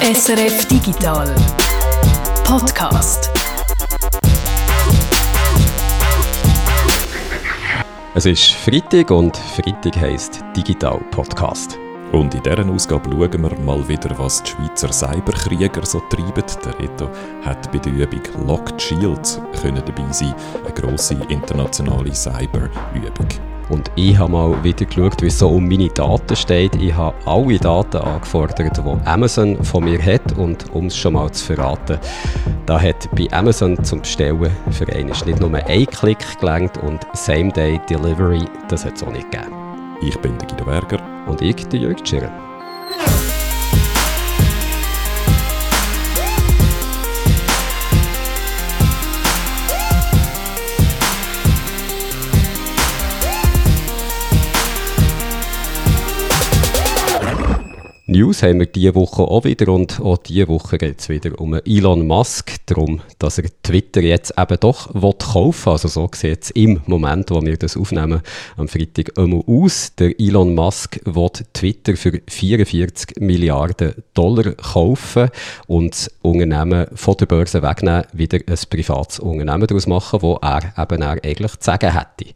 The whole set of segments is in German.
SRF Digital Podcast. Es ist Freitag und Freitag heisst Digital Podcast. Und in dieser Ausgabe schauen wir mal wieder, was die Schweizer Cyberkrieger so treiben. Der Reto hat bei der Übung Locked Shields dabei sein, eine grosse internationale Cyberübung. Und ich habe mal wieder geschaut, wie es so um meine Daten steht. Ich habe alle Daten angefordert, die Amazon von mir hat. Und um es schon mal zu verraten, da hat bei Amazon zum Bestellen für einen nicht nur ein Klick gelangt und Same-Day-Delivery, das hat es auch nicht gegeben. Ich bin der Guido Berger. Und ich, der Jörg Schirren. News haben wir diese Woche auch wieder und auch diese Woche geht es wieder um Elon Musk, darum, dass er Twitter jetzt eben doch kaufen will. Also so sieht es im Moment, wo wir das aufnehmen, am Freitag einmal aus. Der Elon Musk will Twitter für 44 Milliarden Dollar kaufen und das Unternehmen von der Börse wegnehmen, wieder ein privates Unternehmen daraus machen, wo er eben eigentlich zu sagen hätte.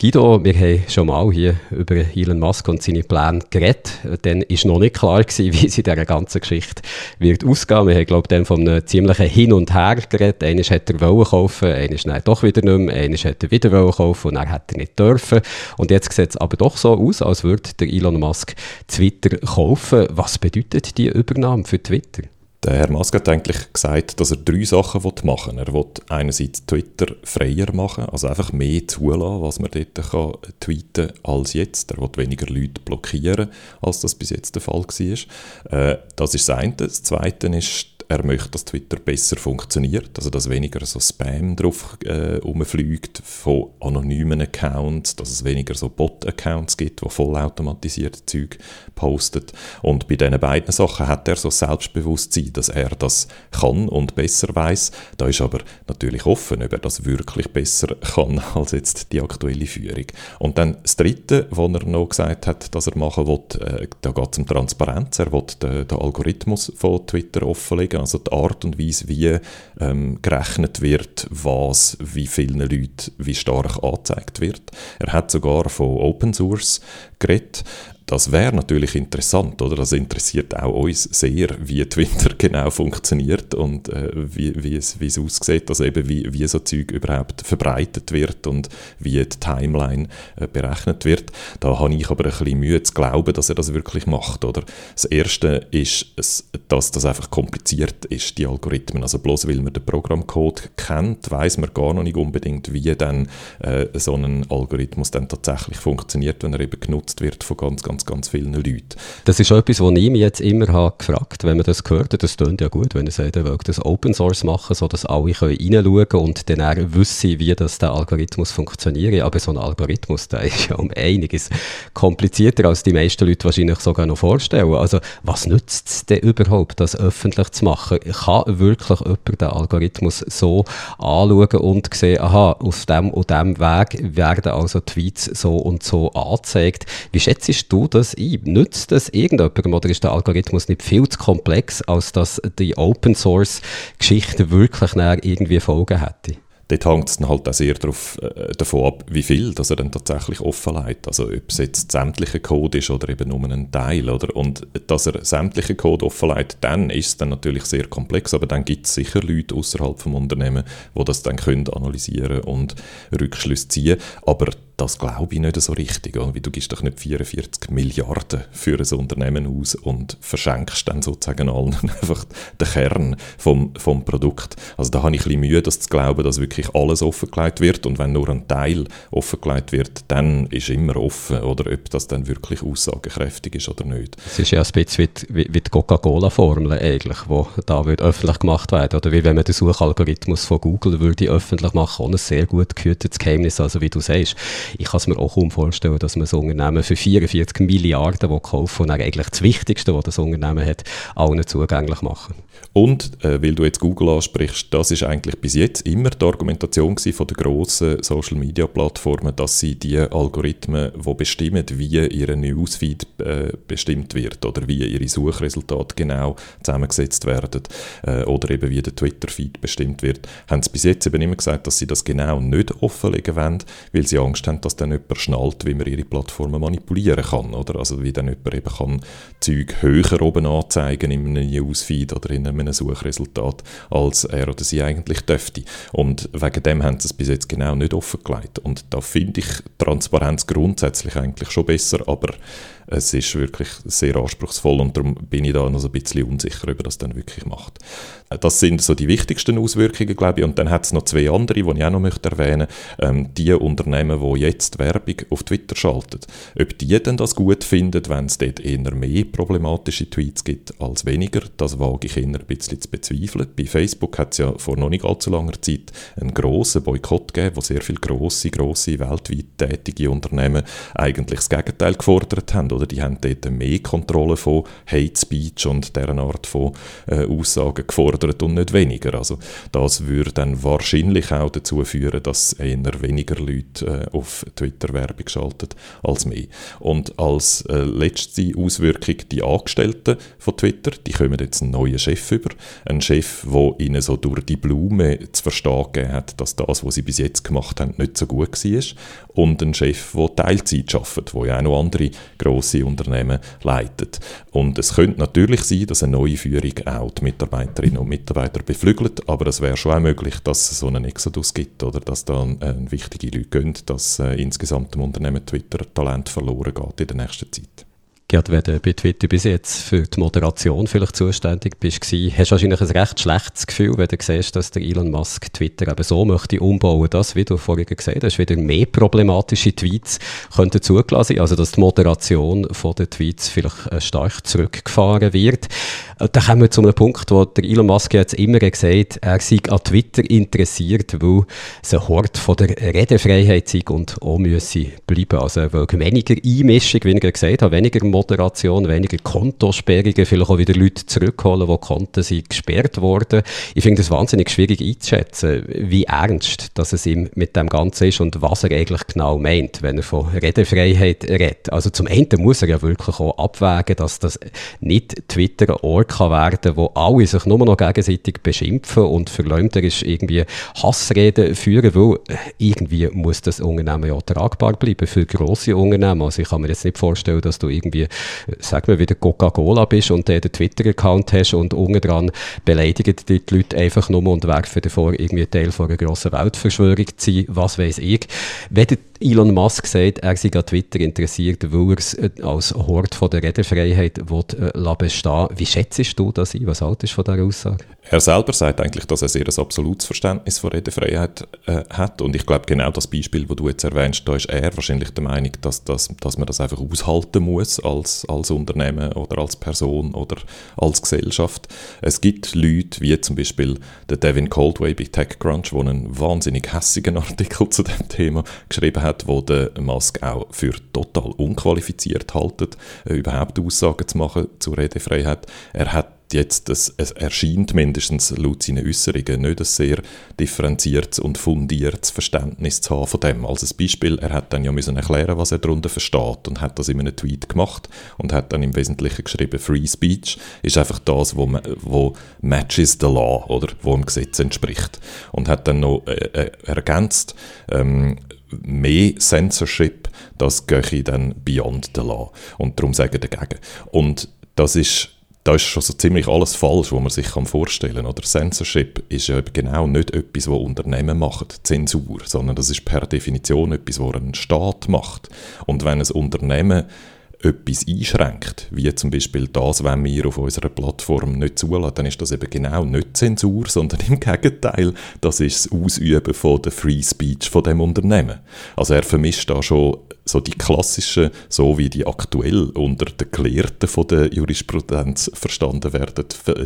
Guido, wir haben schon mal hier über Elon Musk und seine Pläne geredet. Dann ist noch nicht klar gewesen, wie sie dieser ganzen Geschichte wird ausgehen. Wir haben, glaube ich, dann von einem ziemlichen Hin und Her geredet. Eines hat er wollen kaufen, eines nein, doch wieder nicht mehr, eines hat er wieder wollen kaufen und er hat er nicht dürfen. Und jetzt sieht es aber doch so aus, als würde der Elon Musk Twitter kaufen. Was bedeutet die Übernahme für Twitter? Der Herr Musk hat eigentlich gesagt, dass er drei Sachen machen will. Er will einerseits Twitter freier machen, also einfach mehr zulassen, was man dort kann tweeten als jetzt. Er will weniger Leute blockieren, als das bis jetzt der Fall war. Äh, das ist das eine. Das zweite ist, er möchte, dass Twitter besser funktioniert, also dass weniger so Spam drauf äh, rumfliegt von anonymen Accounts, dass es weniger so Bot-Accounts gibt, die vollautomatisierte Zeug postet. Und bei diesen beiden Sachen hat er so Selbstbewusstsein, dass er das kann und besser weiß. Da ist aber natürlich offen, ob er das wirklich besser kann als jetzt die aktuelle Führung. Und dann das Dritte, was er noch gesagt hat, dass er machen will, äh, da geht es um Transparenz. Er will den, den Algorithmus von Twitter offenlegen Techniken, also die Art und Weise, wie ähm, gerechnet wird, was wie vielen Leuten wie stark angezeigt wird. Er hat sogar von Open Source geredet. Das wäre natürlich interessant, oder? Das interessiert auch uns sehr, wie Twitter genau funktioniert und äh, wie, wie, es, aussieht, also eben wie, wie so Zeug überhaupt verbreitet wird und wie die Timeline äh, berechnet wird. Da habe ich aber ein bisschen Mühe zu glauben, dass er das wirklich macht, oder? Das Erste ist, dass das einfach kompliziert ist, die Algorithmen. Also bloß weil man den Programmcode kennt, weiß man gar noch nicht unbedingt, wie dann äh, so ein Algorithmus dann tatsächlich funktioniert, wenn er eben genutzt wird von ganz, ganz ganz, ganz vielen Leuten. Das ist etwas, was ich mich jetzt immer habe gefragt wenn man das gehört, das klingt ja gut, wenn er sagt, er will das Open Source machen, sodass alle reinschauen können und dann auch wissen, wie das der Algorithmus funktioniert. Aber so ein Algorithmus, der ist ja um einiges komplizierter, als die meisten Leute wahrscheinlich sogar noch vorstellen. Also was nützt es denn überhaupt, das öffentlich zu machen? Kann wirklich jemand den Algorithmus so anschauen und sehen, aha, auf dem und dem Weg werden also Tweets so und so angezeigt. Wie schätzt du das ein? Nützt das irgendjemandem oder ist der Algorithmus nicht viel zu komplex, als dass die Open Source Geschichte wirklich irgendwie Folgen hätte? dort hängt es dann halt auch sehr darauf, äh, davon ab, wie viel dass er dann tatsächlich offenlegt. Also ob es jetzt sämtliche Code ist oder eben nur ein Teil. Oder? Und dass er sämtliche Code offenlegt, dann ist es dann natürlich sehr komplex, aber dann gibt es sicher Leute außerhalb des Unternehmens, die das dann können analysieren und Rückschlüsse ziehen. Aber das glaube ich nicht so richtig. Oder? Du gibst doch nicht 44 Milliarden für ein Unternehmen aus und verschenkst dann sozusagen allen einfach den Kern vom, vom Produkt. Also da habe ich ein bisschen Mühe, das zu glauben, dass wirklich alles offengelegt wird und wenn nur ein Teil offengelegt wird, dann ist immer offen, oder ob das dann wirklich aussagekräftig ist oder nicht. Es ist ja ein bisschen wie, wie die Coca-Cola-Formel eigentlich, die da wird öffentlich gemacht werden oder wie wenn man den Suchalgorithmus von Google würde öffentlich machen, ohne sehr gut gehütetes Geheimnis, also wie du sagst. Ich kann es mir auch kaum vorstellen, dass man das Unternehmen für 44 Milliarden kaufen und eigentlich das Wichtigste, was das Unternehmen hat, allen zugänglich machen. Und, äh, weil du jetzt Google ansprichst, das ist eigentlich bis jetzt immer die Argumentation von der grossen Social-Media-Plattformen, dass sie die Algorithmen, die bestimmen, wie ihr Newsfeed äh, bestimmt wird oder wie ihre Suchresultate genau zusammengesetzt werden äh, oder eben wie der Twitter-Feed bestimmt wird, haben sie bis jetzt eben immer gesagt, dass sie das genau nicht offenlegen wollen, weil sie Angst haben, dass dann jemand schnallt, wie man ihre Plattformen manipulieren kann, oder? Also wie dann jemand eben kann Zeug höher oben anzeigen in einem Newsfeed oder in einem Suchresultat, als er oder sie eigentlich dürfte. Und wegen dem haben sie es bis jetzt genau nicht offengelegt. Und da finde ich Transparenz grundsätzlich eigentlich schon besser, aber es ist wirklich sehr anspruchsvoll und darum bin ich da noch so ein bisschen unsicher, ob das dann wirklich macht. Das sind so die wichtigsten Auswirkungen, glaube ich. Und dann hat es noch zwei andere, die ich auch noch möchte erwähnen möchte. Ähm, die Unternehmen, die jetzt Werbung auf Twitter schalten. Ob die dann das gut finden, wenn es dort eher mehr problematische Tweets gibt als weniger, das wage ich eher ein bisschen zu bezweifeln. Bei Facebook hat es ja vor noch nicht allzu langer Zeit einen grossen Boykott gegeben, wo sehr viele grosse, grosse, weltweit tätige Unternehmen eigentlich das Gegenteil gefordert haben oder die haben dort mehr Kontrolle von Hate Speech und deren Art von äh, Aussagen gefordert und nicht weniger. Also das würde dann wahrscheinlich auch dazu führen, dass eher weniger Leute äh, auf Twitter Werbung schalten als mehr. Und als äh, letzte Auswirkung die Angestellten von Twitter, die kommen jetzt einen neuen Chef über, einen Chef, der ihnen so durch die Blume zu verstehen hat, dass das, was sie bis jetzt gemacht haben, nicht so gut war und einen Chef, der Teilzeit arbeitet, wo ja auch noch andere grosse grosse Unternehmen leitet. Und es könnte natürlich sein, dass eine neue Führung auch die Mitarbeiterinnen und Mitarbeiter beflügelt, aber es wäre schon auch möglich, dass es so einen Exodus gibt oder dass da äh, wichtige Leute gehen, dass äh, insgesamt dem Unternehmen Twitter Talent verloren geht in der nächsten Zeit. Gerade wenn du bei Twitter bis jetzt für die Moderation vielleicht zuständig bist, hast du wahrscheinlich ein recht schlechtes Gefühl, wenn du siehst, dass der Elon Musk Twitter eben so möchte umbauen, dass, wie du vorhin gesagt hast, wieder mehr problematische Tweets könnten zugelassen also dass die Moderation von den Tweets vielleicht äh, stark zurückgefahren wird. Äh, da kommen wir zu einem Punkt, wo der Elon Musk jetzt immer gesagt er sei an Twitter interessiert, weil es ein Hort von der Redefreiheit sei und auch müsse bleiben. Also weniger Einmischung, ich gesagt habe, weniger Moderation, weniger Kontosperrungen, vielleicht auch wieder Leute zurückholen, wo Konten sind gesperrt worden. Ich finde es wahnsinnig schwierig einzuschätzen, wie ernst dass es ihm mit dem Ganzen ist und was er eigentlich genau meint, wenn er von Redefreiheit redet. Also zum einen muss er ja wirklich auch abwägen, dass das nicht Twitter ein Ort kann werden, wo alle sich nur noch gegenseitig beschimpfen und verleumderisch irgendwie Hassreden führen, weil irgendwie muss das Unternehmen ja tragbar bleiben für grosse Unternehmen. Also ich kann mir jetzt nicht vorstellen, dass du irgendwie sag mal, wie der Coca-Cola bist und den Twitter-Account hast und unten dran beleidigen die Leute einfach nur und werfen davor, irgendwie Teil von einer grossen Weltverschwörung zu sein, was weiß ich. Wenn Elon Musk sagt, er sei an Twitter interessiert, weil er es äh, als Hort von der Redefreiheit will, äh, bestehen Wie schätzt du das ein? Was haltest du von dieser Aussage? Er selber sagt eigentlich, dass er sehr ein absolutes Verständnis von Redefreiheit äh, hat. Und ich glaube, genau das Beispiel, das du jetzt erwähnst, da ist er wahrscheinlich der Meinung, dass, dass, dass man das einfach aushalten muss als, als Unternehmen oder als Person oder als Gesellschaft. Es gibt Leute, wie zum Beispiel der Devin Coldway bei TechCrunch, der einen wahnsinnig hässigen Artikel zu dem Thema geschrieben hat, wo der Musk auch für total unqualifiziert haltet, äh, überhaupt Aussagen zu machen zur Redefreiheit. Er hat jetzt, es, es erscheint mindestens laut seinen Äußerungen nicht ein sehr differenziertes und fundiertes Verständnis zu haben von dem. Als Beispiel, er hat dann ja müssen erklären, was er darunter versteht und hat das in einem Tweet gemacht und hat dann im Wesentlichen geschrieben, Free Speech ist einfach das, wo, wo matches the law oder wo dem Gesetz entspricht. Und hat dann noch äh, äh ergänzt, ähm, mehr Censorship, das gehe dann beyond the law. Und darum sage ich dagegen. Und das ist da ist schon so ziemlich alles falsch, was man sich vorstellen kann. Oder Censorship ist ja genau nicht etwas, was Unternehmen machen, Zensur, sondern das ist per Definition etwas, was ein Staat macht. Und wenn ein Unternehmen etwas einschränkt, wie zum Beispiel das, wenn wir auf unserer Plattform nicht zulassen, dann ist das eben genau nicht Zensur, sondern im Gegenteil, das ist das Ausüben von der Free Speech von dem Unternehmen. Also er vermischt da schon so die klassischen, so wie die aktuell unter den Gelehrten von der Jurisprudenz verstanden werden,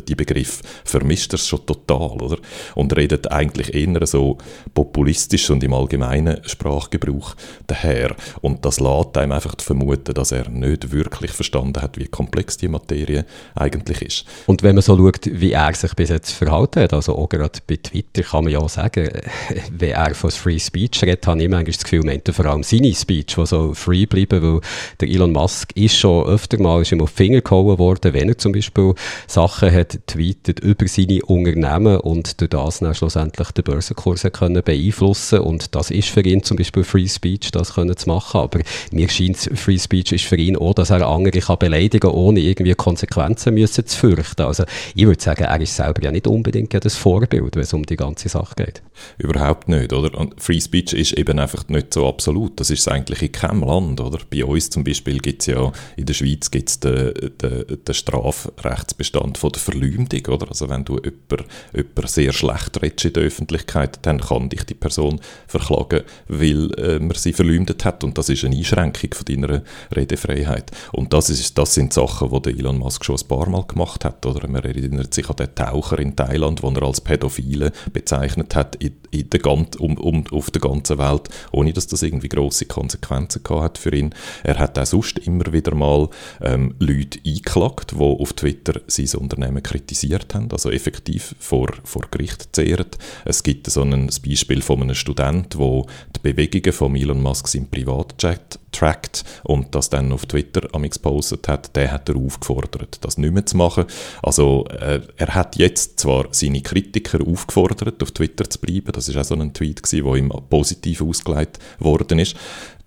die Begriff vermischt das schon total, oder? Und redet eigentlich eher so populistisch und im allgemeinen Sprachgebrauch daher. Und das lässt einem einfach vermuten, dass er nicht wirklich verstanden hat, wie komplex die Materie eigentlich ist. Und wenn man so schaut, wie er sich bis jetzt verhalten hat, also auch gerade bei Twitter kann man ja auch sagen, wenn er von Free Speech redet, habe ich manchmal das Gefühl, meint er vor allem seine Speech, die so free bleiben, weil der Elon Musk ist schon öfter mal ist ihm auf die Finger gehauen worden, wenn er zum Beispiel Sachen hat tweetet über seine Unternehmen und durch das dann schlussendlich den Börsenkurs können beeinflussen und das ist für ihn zum Beispiel Free Speech, das können zu machen, aber mir scheint Free Speech ist für ihn auch, dass er andere kann beleidigen ohne irgendwie Konsequenzen müssen zu fürchten. Also ich würde sagen, er ist selber ja nicht unbedingt das Vorbild, wenn es um die ganze Sache geht. Überhaupt nicht, oder? Und Free Speech ist eben einfach nicht so absolut. Das ist eigentlich in keinem Land, oder? Bei uns zum Beispiel gibt es ja, in der Schweiz gibt es den, den, den Strafrechtsbestand von der Verleumdung, oder? Also wenn du jemanden, jemanden sehr schlecht redest in der Öffentlichkeit, dann kann dich die Person verklagen, weil äh, man sie verleumdet hat und das ist eine Einschränkung von deiner Redefreiheit. Und das, ist, das sind Sachen, die Elon Musk schon ein paar Mal gemacht hat, oder? Man erinnert sich an den Taucher in Thailand, den er als Pädophile bezeichnet hat in, in der, um, um, auf der ganzen Welt, ohne dass das irgendwie große Konsequenzen gehabt hat für ihn. Er hat auch sonst immer wieder mal ähm, Leute eingeklagt, die auf Twitter sein Unternehmen kritisiert haben, also effektiv vor, vor Gericht zehren. Es gibt so ein Beispiel von einem Student, der die Bewegungen von Elon Musk im Privatchat trackt und das dann auf Twitter am gepostet hat, der hat er aufgefordert, das nicht mehr zu machen. Also äh, er hat jetzt zwar seine Kritiker aufgefordert, auf Twitter zu bleiben, das ist auch so ein Tweet gewesen, wo ihm positiv ausgelegt worden ist.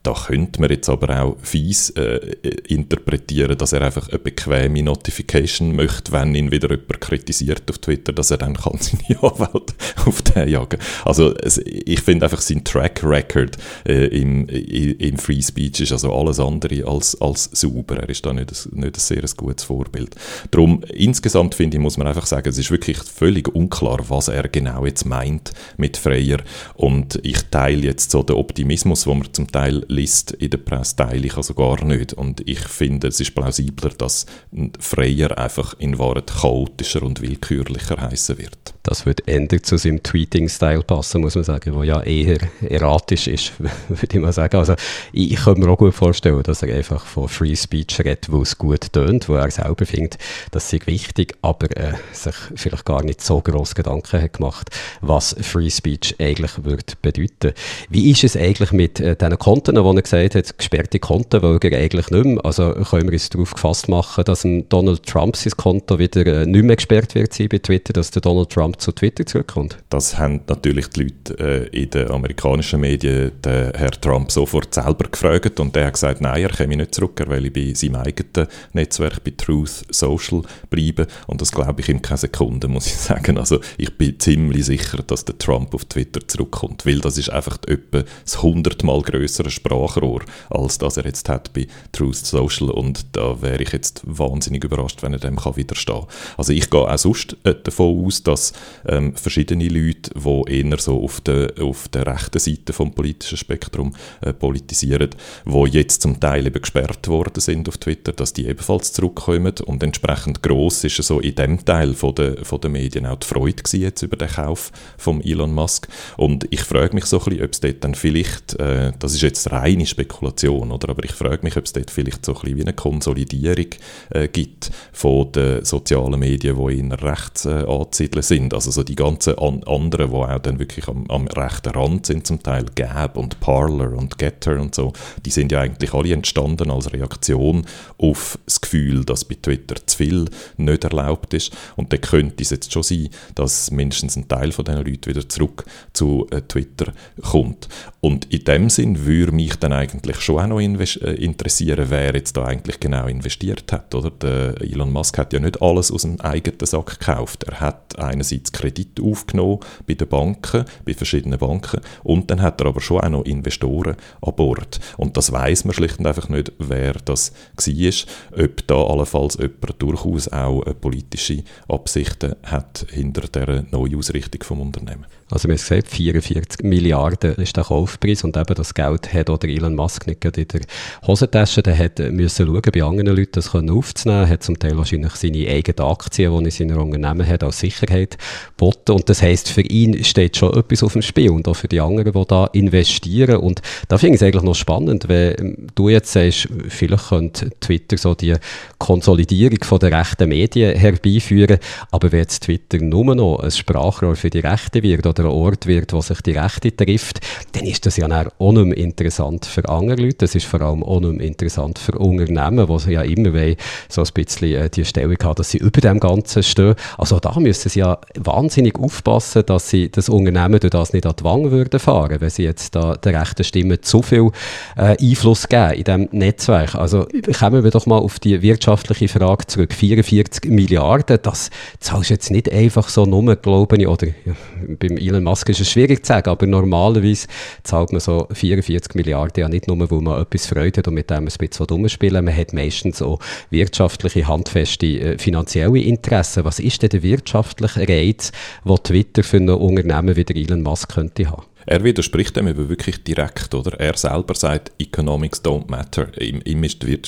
Da könnte man jetzt aber auch fies äh, interpretieren, dass er einfach eine bequeme Notification möchte, wenn ihn wieder jemand kritisiert auf Twitter, dass er dann kann seine Anwälte auf den jagen Also ich finde einfach sein Track Record äh, im, im Free Speech ist also alles andere als, als sauber. Er ist da nicht, ein, nicht ein sehr gutes Vorbild. Darum, insgesamt finde ich, muss man einfach sagen, es ist wirklich völlig unklar, was er genau jetzt meint mit Freier und ich teile jetzt so den Optimismus, wo man zum Teil liest in der Presse, teile ich also gar nicht. Und ich finde, es ist plausibler, dass Freier einfach in Wahrheit chaotischer und willkürlicher heißen wird. Das wird ändern zu seinem Tweeting-Style passen, muss man sagen, wo ja eher erratisch ist, würde ich mal sagen. Also ich, ich kann mir auch gut vorstellen, dass er einfach von Free Speech redet, wo es gut tönt, wo er selber findet, das sei wichtig, aber äh, sich vielleicht gar nicht so groß Gedanken hat gemacht, was Free Speech eigentlich wird bedeuten. Wie ist es eigentlich mit äh, diesen Konten, wo er gesagt hat, gesperrte Konten weil er eigentlich nicht mehr. Also können wir uns darauf gefasst machen, dass Donald Trump sein Konto wieder äh, nicht mehr gesperrt wird sein bei Twitter, dass der Donald Trump zu Twitter zurückkommt? Das haben natürlich die Leute äh, in den amerikanischen Medien den Herr Trump sofort selber gefragt und der hat gesagt, nein, er komme nicht zurück, er will bei seinem eigenen Netzwerk, bei Truth Social bleiben und das glaube ich in keine Sekunde, muss ich sagen. Also ich bin ziemlich sicher, dass der Trump auf Twitter zurückkommt, weil das ist einfach etwa das hundertmal größere Sprachrohr, als das er jetzt hat bei Truth Social und da wäre ich jetzt wahnsinnig überrascht, wenn er dem kann widerstehen Also ich gehe auch sonst äh, davon aus, dass ähm, verschiedene Leute, die eher so auf der, auf der rechten Seite vom politischen Spektrum äh, politisieren, die jetzt zum Teil eben gesperrt worden sind auf Twitter, dass die ebenfalls zurückkommen und entsprechend groß ist so in dem Teil von der, von der Medien auch die Freude jetzt über den Kauf von Elon Musk und ich frage mich so ein bisschen, ob es dort dann vielleicht, äh, das ist jetzt rein reine Spekulation, oder? aber ich frage mich, ob es dort vielleicht so ein bisschen wie eine Konsolidierung äh, gibt von den sozialen Medien, die in rechts äh, anzusiedeln sind. Also so die ganzen an anderen, die auch dann wirklich am, am rechten Rand sind, zum Teil Gab und Parler und Getter und so, die sind ja eigentlich alle entstanden als Reaktion auf das Gefühl, dass bei Twitter zu viel nicht erlaubt ist. Und dann könnte es jetzt schon sein, dass mindestens ein Teil von diesen Leuten wieder zurück zu äh, Twitter kommt. Und in dem Sinn würde mich dann eigentlich schon auch noch äh, interessieren, wer jetzt da eigentlich genau investiert hat. Oder? Der Elon Musk hat ja nicht alles aus dem eigenen Sack gekauft. Er hat einerseits einerseits Kredit aufgenommen bei den Banken, bei verschiedenen Banken, und dann hat er aber schon auch noch Investoren an Bord. Und das weiß man schlicht und einfach nicht, wer das war, ob da allenfalls jemand durchaus auch politische Absichten hat hinter der Neuausrichtung vom Unternehmen. Also wir haben gesagt, 44 Milliarden ist der Kaufpreis und eben das Geld hat oder Elon Musk nicht in der Hosentasche, der hat müssen schauen, bei anderen Leuten das aufzunehmen, hat zum Teil wahrscheinlich seine eigenen Aktien, die er in seinem Unternehmen hat, als Sicherheit geboten und das heisst, für ihn steht schon etwas auf dem Spiel und auch für die anderen, die da investieren und da finde ich es eigentlich noch spannend, wenn du jetzt sagst, vielleicht könnte Twitter so die Konsolidierung von der rechten Medien herbeiführen, aber wenn jetzt Twitter nur noch ein Sprachrohr für die Rechte wird oder ein Ort wird, wo sich die Rechte trifft, dann ist das ja auch nicht mehr interessant für andere Leute. Das ist vor allem auch nicht mehr interessant für Unternehmen, die ja immer wollen, so ein bisschen äh, die Stellung haben, dass sie über dem Ganzen stehen. Also da müssen sie ja wahnsinnig aufpassen, dass sie das Unternehmen durch das nicht an die Wange würden fahren, wenn sie jetzt da der rechten Stimme zu viel äh, Einfluss geben in diesem Netzwerk. Also kommen wir doch mal auf die wirtschaftliche Frage zurück. 44 Milliarden, das zahlst du jetzt nicht einfach so nur, glaube ich, oder ja, beim Elon Musk ist es schwierig zu sagen, aber normalerweise zahlt man so 44 Milliarden ja nicht nur, weil man etwas Freude hat und mit dem ein bisschen rumspielen Man hat meistens auch wirtschaftliche, handfeste, äh, finanzielle Interessen. Was ist denn der wirtschaftliche Reiz, den Twitter für ein Unternehmen wie der Elon Musk könnte haben? Er widerspricht dem eben wirklich direkt, oder? Er selber sagt, Economics don't matter. Ihm, ihm ist die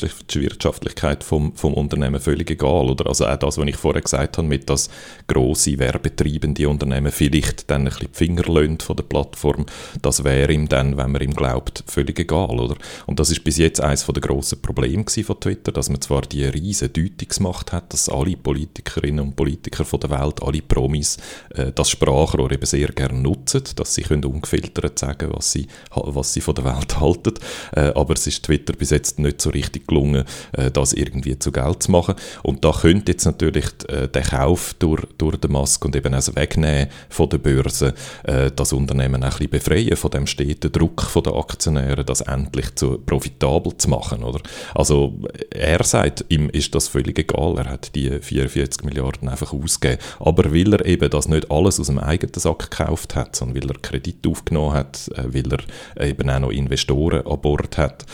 Wirtschaftlichkeit vom, vom Unternehmen völlig egal, oder? Also auch das, was ich vorher gesagt habe, mit dass grosse werbetreibende Unternehmen vielleicht dann ein bisschen die Finger lönt von der Plattform, das wäre ihm dann, wenn man ihm glaubt, völlig egal, oder? Und das ist bis jetzt eines der grossen Probleme von Twitter, dass man zwar die riesen Deutungsmacht hat, dass alle Politikerinnen und Politiker von der Welt, alle Promis, äh, das Sprachrohr eben sehr gerne nutzen, dass sie können ungefiltert sagen, was sie, was sie von der Welt halten. Äh, aber es ist Twitter bis jetzt nicht so richtig gelungen, äh, das irgendwie zu Geld zu machen. Und da könnte jetzt natürlich äh, der Kauf durch, durch den Musk und eben also Wegnehmen von der Börse äh, das Unternehmen ein bisschen befreien von dem steten Druck der Aktionäre, das endlich zu profitabel zu machen. Oder? Also er sagt, ihm ist das völlig egal, er hat die 44 Milliarden einfach ausgegeben, aber weil er eben das nicht alles aus dem eigenen Sack gekauft hat, sondern weil er Kredit aufgenommen hat, äh, weil er eben auch noch Investoren an Bord hat,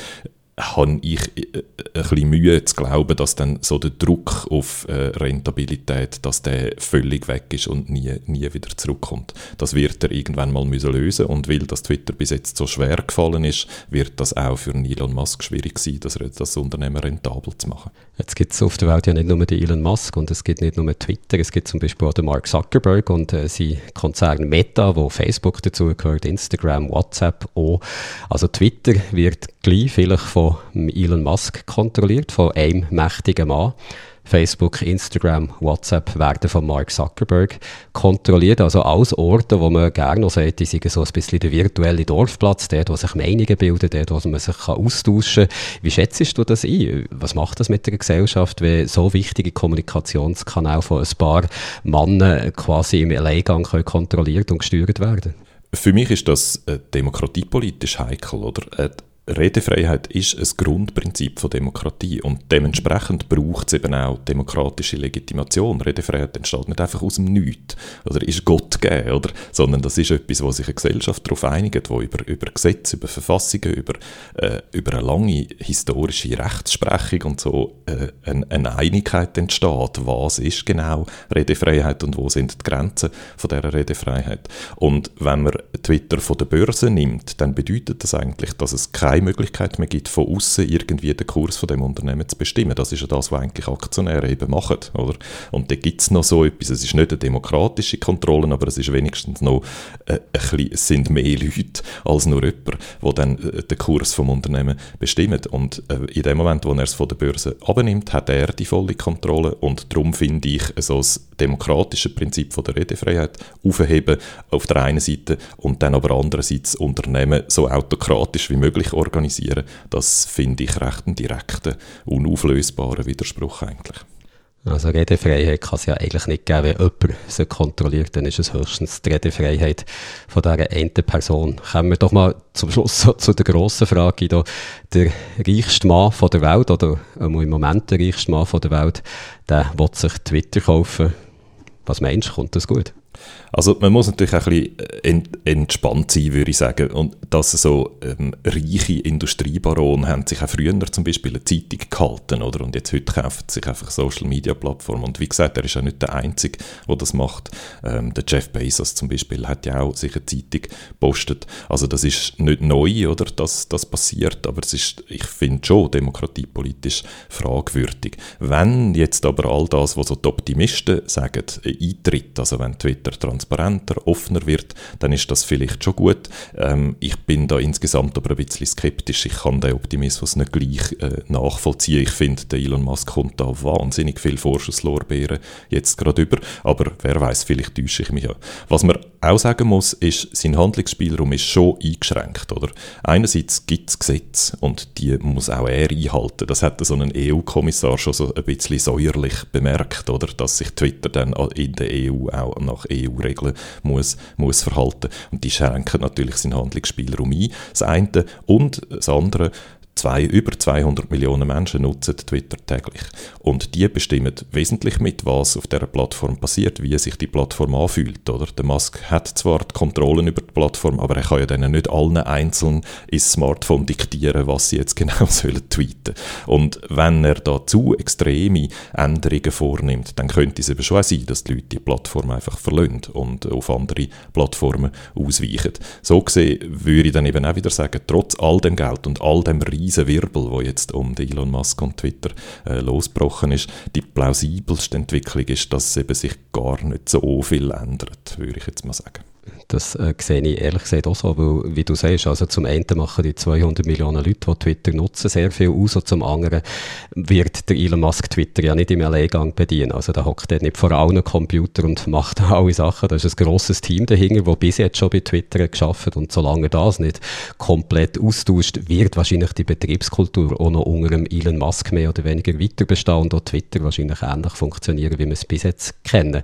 habe ich äh, ein bisschen Mühe zu glauben, dass dann so der Druck auf äh, Rentabilität, dass der völlig weg ist und nie, nie wieder zurückkommt. Das wird er irgendwann mal müssen lösen und weil das Twitter bis jetzt so schwer gefallen ist, wird das auch für Elon Musk schwierig sein, das, das Unternehmen rentabel zu machen. Jetzt gibt es auf der Welt ja nicht nur den Elon Musk und es gibt nicht nur Twitter, es gibt zum Beispiel auch den Mark Zuckerberg und äh, sein Konzern Meta, wo Facebook dazugehört, Instagram, WhatsApp auch. Also Twitter wird gleich vielleicht von Elon Musk kontrolliert, von einem mächtigen Mann. Facebook, Instagram, WhatsApp werden von Mark Zuckerberg kontrolliert. Also alles Orte, wo man gerne noch sagt, die sind so ein bisschen der virtuelle Dorfplatz, dort, wo sich Meinungen bilden, dort, wo man sich austauschen kann. Wie schätzt du das ein? Was macht das mit der Gesellschaft, wenn so wichtige Kommunikationskanäle von ein paar Männern quasi im Alleingang kontrolliert und gesteuert werden? Für mich ist das äh, demokratiepolitisch heikel, oder? Redefreiheit ist ein Grundprinzip von Demokratie und dementsprechend braucht es eben auch demokratische Legitimation. Redefreiheit entsteht nicht einfach aus dem Nichts oder ist Gott gegeben, oder? sondern das ist etwas, wo sich eine Gesellschaft darauf einigt, wo über, über Gesetze, über Verfassungen, über, äh, über eine lange historische Rechtsprechung und so äh, eine, eine, Einigkeit entsteht, was ist genau Redefreiheit und wo sind die Grenzen von dieser Redefreiheit. Und wenn man Twitter von der Börse nimmt, dann bedeutet das eigentlich, dass es keine keine Möglichkeit mehr gibt, von außen irgendwie den Kurs von dem Unternehmen zu bestimmen. Das ist ja das, was eigentlich Aktionäre eben machen. Oder? Und da gibt es noch so etwas, es ist nicht eine demokratische Kontrolle, aber es ist wenigstens noch äh, ein bisschen, sind mehr Leute als nur jemand, der dann äh, den Kurs vom Unternehmen bestimmt. Und äh, in dem Moment, wo er es von der Börse abnimmt, hat er die volle Kontrolle und darum finde ich so das demokratische Prinzip von der Redefreiheit aufheben auf der einen Seite und dann aber andererseits Unternehmen so autokratisch wie möglich organisieren, das finde ich recht einen direkten, unauflösbaren Widerspruch eigentlich. Also Redefreiheit kann es ja eigentlich nicht geben, wenn jemand sie kontrolliert, dann ist es höchstens die Redefreiheit von dieser einen Person. Kommen wir doch mal zum Schluss so zu der grossen Frage. Da. Der reichste Mann von der Welt, oder im Moment der reichste Mann von der Welt, der will sich Twitter kaufen. Was meinst du, kommt das gut? Also man muss natürlich auch ein bisschen entspannt sein, würde ich sagen. Und dass so ähm, reiche Industriebaronen haben sich auch früher zum Beispiel eine Zeitung gehalten, oder? Und jetzt heute kaufen sich einfach Social-Media-Plattformen. Und wie gesagt, er ist ja nicht der Einzige, der das macht. Ähm, der Jeff Bezos zum Beispiel hat ja auch sich eine Zeitung gepostet. Also das ist nicht neu, oder, dass das passiert, aber es ist, ich finde schon, demokratiepolitisch fragwürdig. Wenn jetzt aber all das, was so die Optimisten sagen, eintritt, also wenn Twitter transparenter, offener wird, dann ist das vielleicht schon gut. Ähm, ich bin da insgesamt aber ein bisschen skeptisch. Ich kann den Optimismus nicht gleich äh, nachvollziehen. Ich finde, der Elon Musk kommt da wahnsinnig viel Vorschusslorbeeren jetzt gerade über, aber wer weiß, vielleicht täusche ich mich ja. Was man auch sagen muss, ist, sein Handlungsspielraum ist schon eingeschränkt, oder? Einerseits gibt es Gesetze und die muss auch er einhalten. Das hat so ein EU-Kommissar schon so ein bisschen säuerlich bemerkt, oder? Dass sich Twitter dann in der EU auch nach EU-Regeln muss, muss verhalten. Und die schränken natürlich seinen Handlungsspielraum ein. Das eine und das andere, Zwei, über 200 Millionen Menschen nutzen Twitter täglich. Und die bestimmen wesentlich mit, was auf dieser Plattform passiert, wie sich die Plattform anfühlt. Oder? Der Musk hat zwar die Kontrollen über die Plattform, aber er kann ja dann nicht allen einzeln ins Smartphone diktieren, was sie jetzt genau sollen tweeten. Und wenn er da zu extreme Änderungen vornimmt, dann könnte es eben schon sein, dass die Leute die Plattform einfach verlassen und auf andere Plattformen ausweichen. So gesehen würde ich dann eben auch wieder sagen, trotz all dem Geld und all dem riesen riesen Wirbel, der jetzt um Elon Musk und Twitter äh, losgebrochen ist, die plausibelste Entwicklung ist, dass eben sich gar nicht so viel ändert, würde ich jetzt mal sagen. Das äh, sehe ich ehrlich gesagt auch so, weil, wie du sagst, also zum einen machen die 200 Millionen Leute, die Twitter nutzen, sehr viel aus und zum anderen wird der Elon Musk Twitter ja nicht im Alleingang bedienen. Also da hockt er nicht vor allen Computer und macht alle Sachen. Da ist ein grosses Team dahinter, das bis jetzt schon bei Twitter geschafft und solange das nicht komplett austauscht, wird wahrscheinlich die Betriebskultur auch noch unter dem Elon Musk mehr oder weniger weiter bestehen und auch Twitter wahrscheinlich ähnlich funktionieren, wie wir es bis jetzt kennen. Das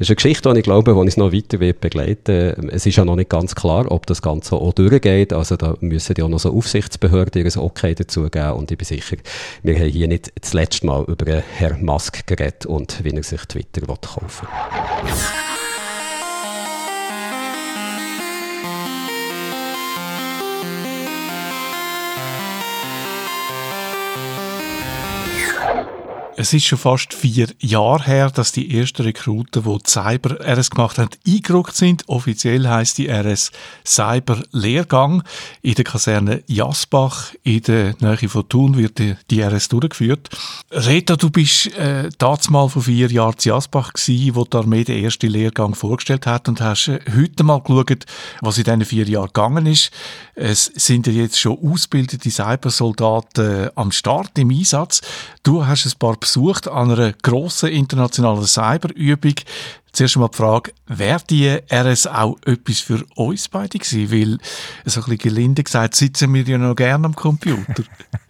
ist eine Geschichte, die ich glaube, die uns noch weiter wird begleiten es ist ja noch nicht ganz klar, ob das Ganze auch durchgeht. Also da müssen ja noch so Aufsichtsbehörden ihr Okay dazu geben. Und ich bin sicher, wir haben hier nicht das letzte Mal über Herrn Musk geredet und wie er sich Twitter kaufen will. Es ist schon fast vier Jahre her, dass die ersten Rekruten, die, die Cyber RS gemacht haben, eingerückt sind. Offiziell heißt die RS Cyber Lehrgang. In der Kaserne Jasbach in der Nähe von Thun wird die, RS durchgeführt. Rita, du bist äh, mal vor vier Jahren zu Jasbach gewesen, wo die Armee den ersten Lehrgang vorgestellt hat und hast äh, heute mal geschaut, was in diesen vier Jahren gegangen ist. Es sind ja jetzt schon ausgebildete Cybersoldaten äh, am Start im Einsatz. Du hast ein paar besucht an einer grossen internationalen Cyberübung. Zuerst einmal die Frage, wäre die RS auch etwas für uns beide gewesen? Weil, so ein bisschen gelinde gesagt, sitzen wir ja noch gerne am Computer.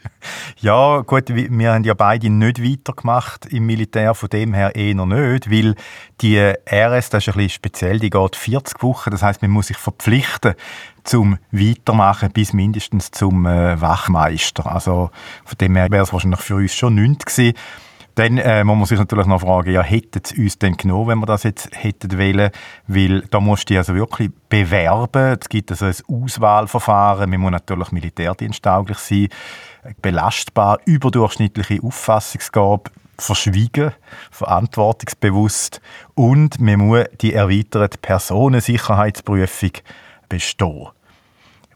ja, gut, wir haben ja beide nicht weitergemacht im Militär, von dem her eher nicht, weil die RS, das ist ein bisschen speziell, die geht 40 Wochen, das heißt, man muss sich verpflichten, zum Weitermachen bis mindestens zum äh, Wachmeister. Also von dem her wäre es wahrscheinlich für uns schon nichts gewesen. Dann äh, muss man sich natürlich noch fragen, ja, hätten sie uns denn genommen, wenn wir das jetzt hätten wollen? Weil da musst du dich also wirklich bewerben. Es gibt also ein Auswahlverfahren. Man muss natürlich militärdiensttauglich sein, belastbar, überdurchschnittliche Auffassungsgabe, verschwiegen, verantwortungsbewusst und man muss die erweiterte Personensicherheitsprüfung bestehen.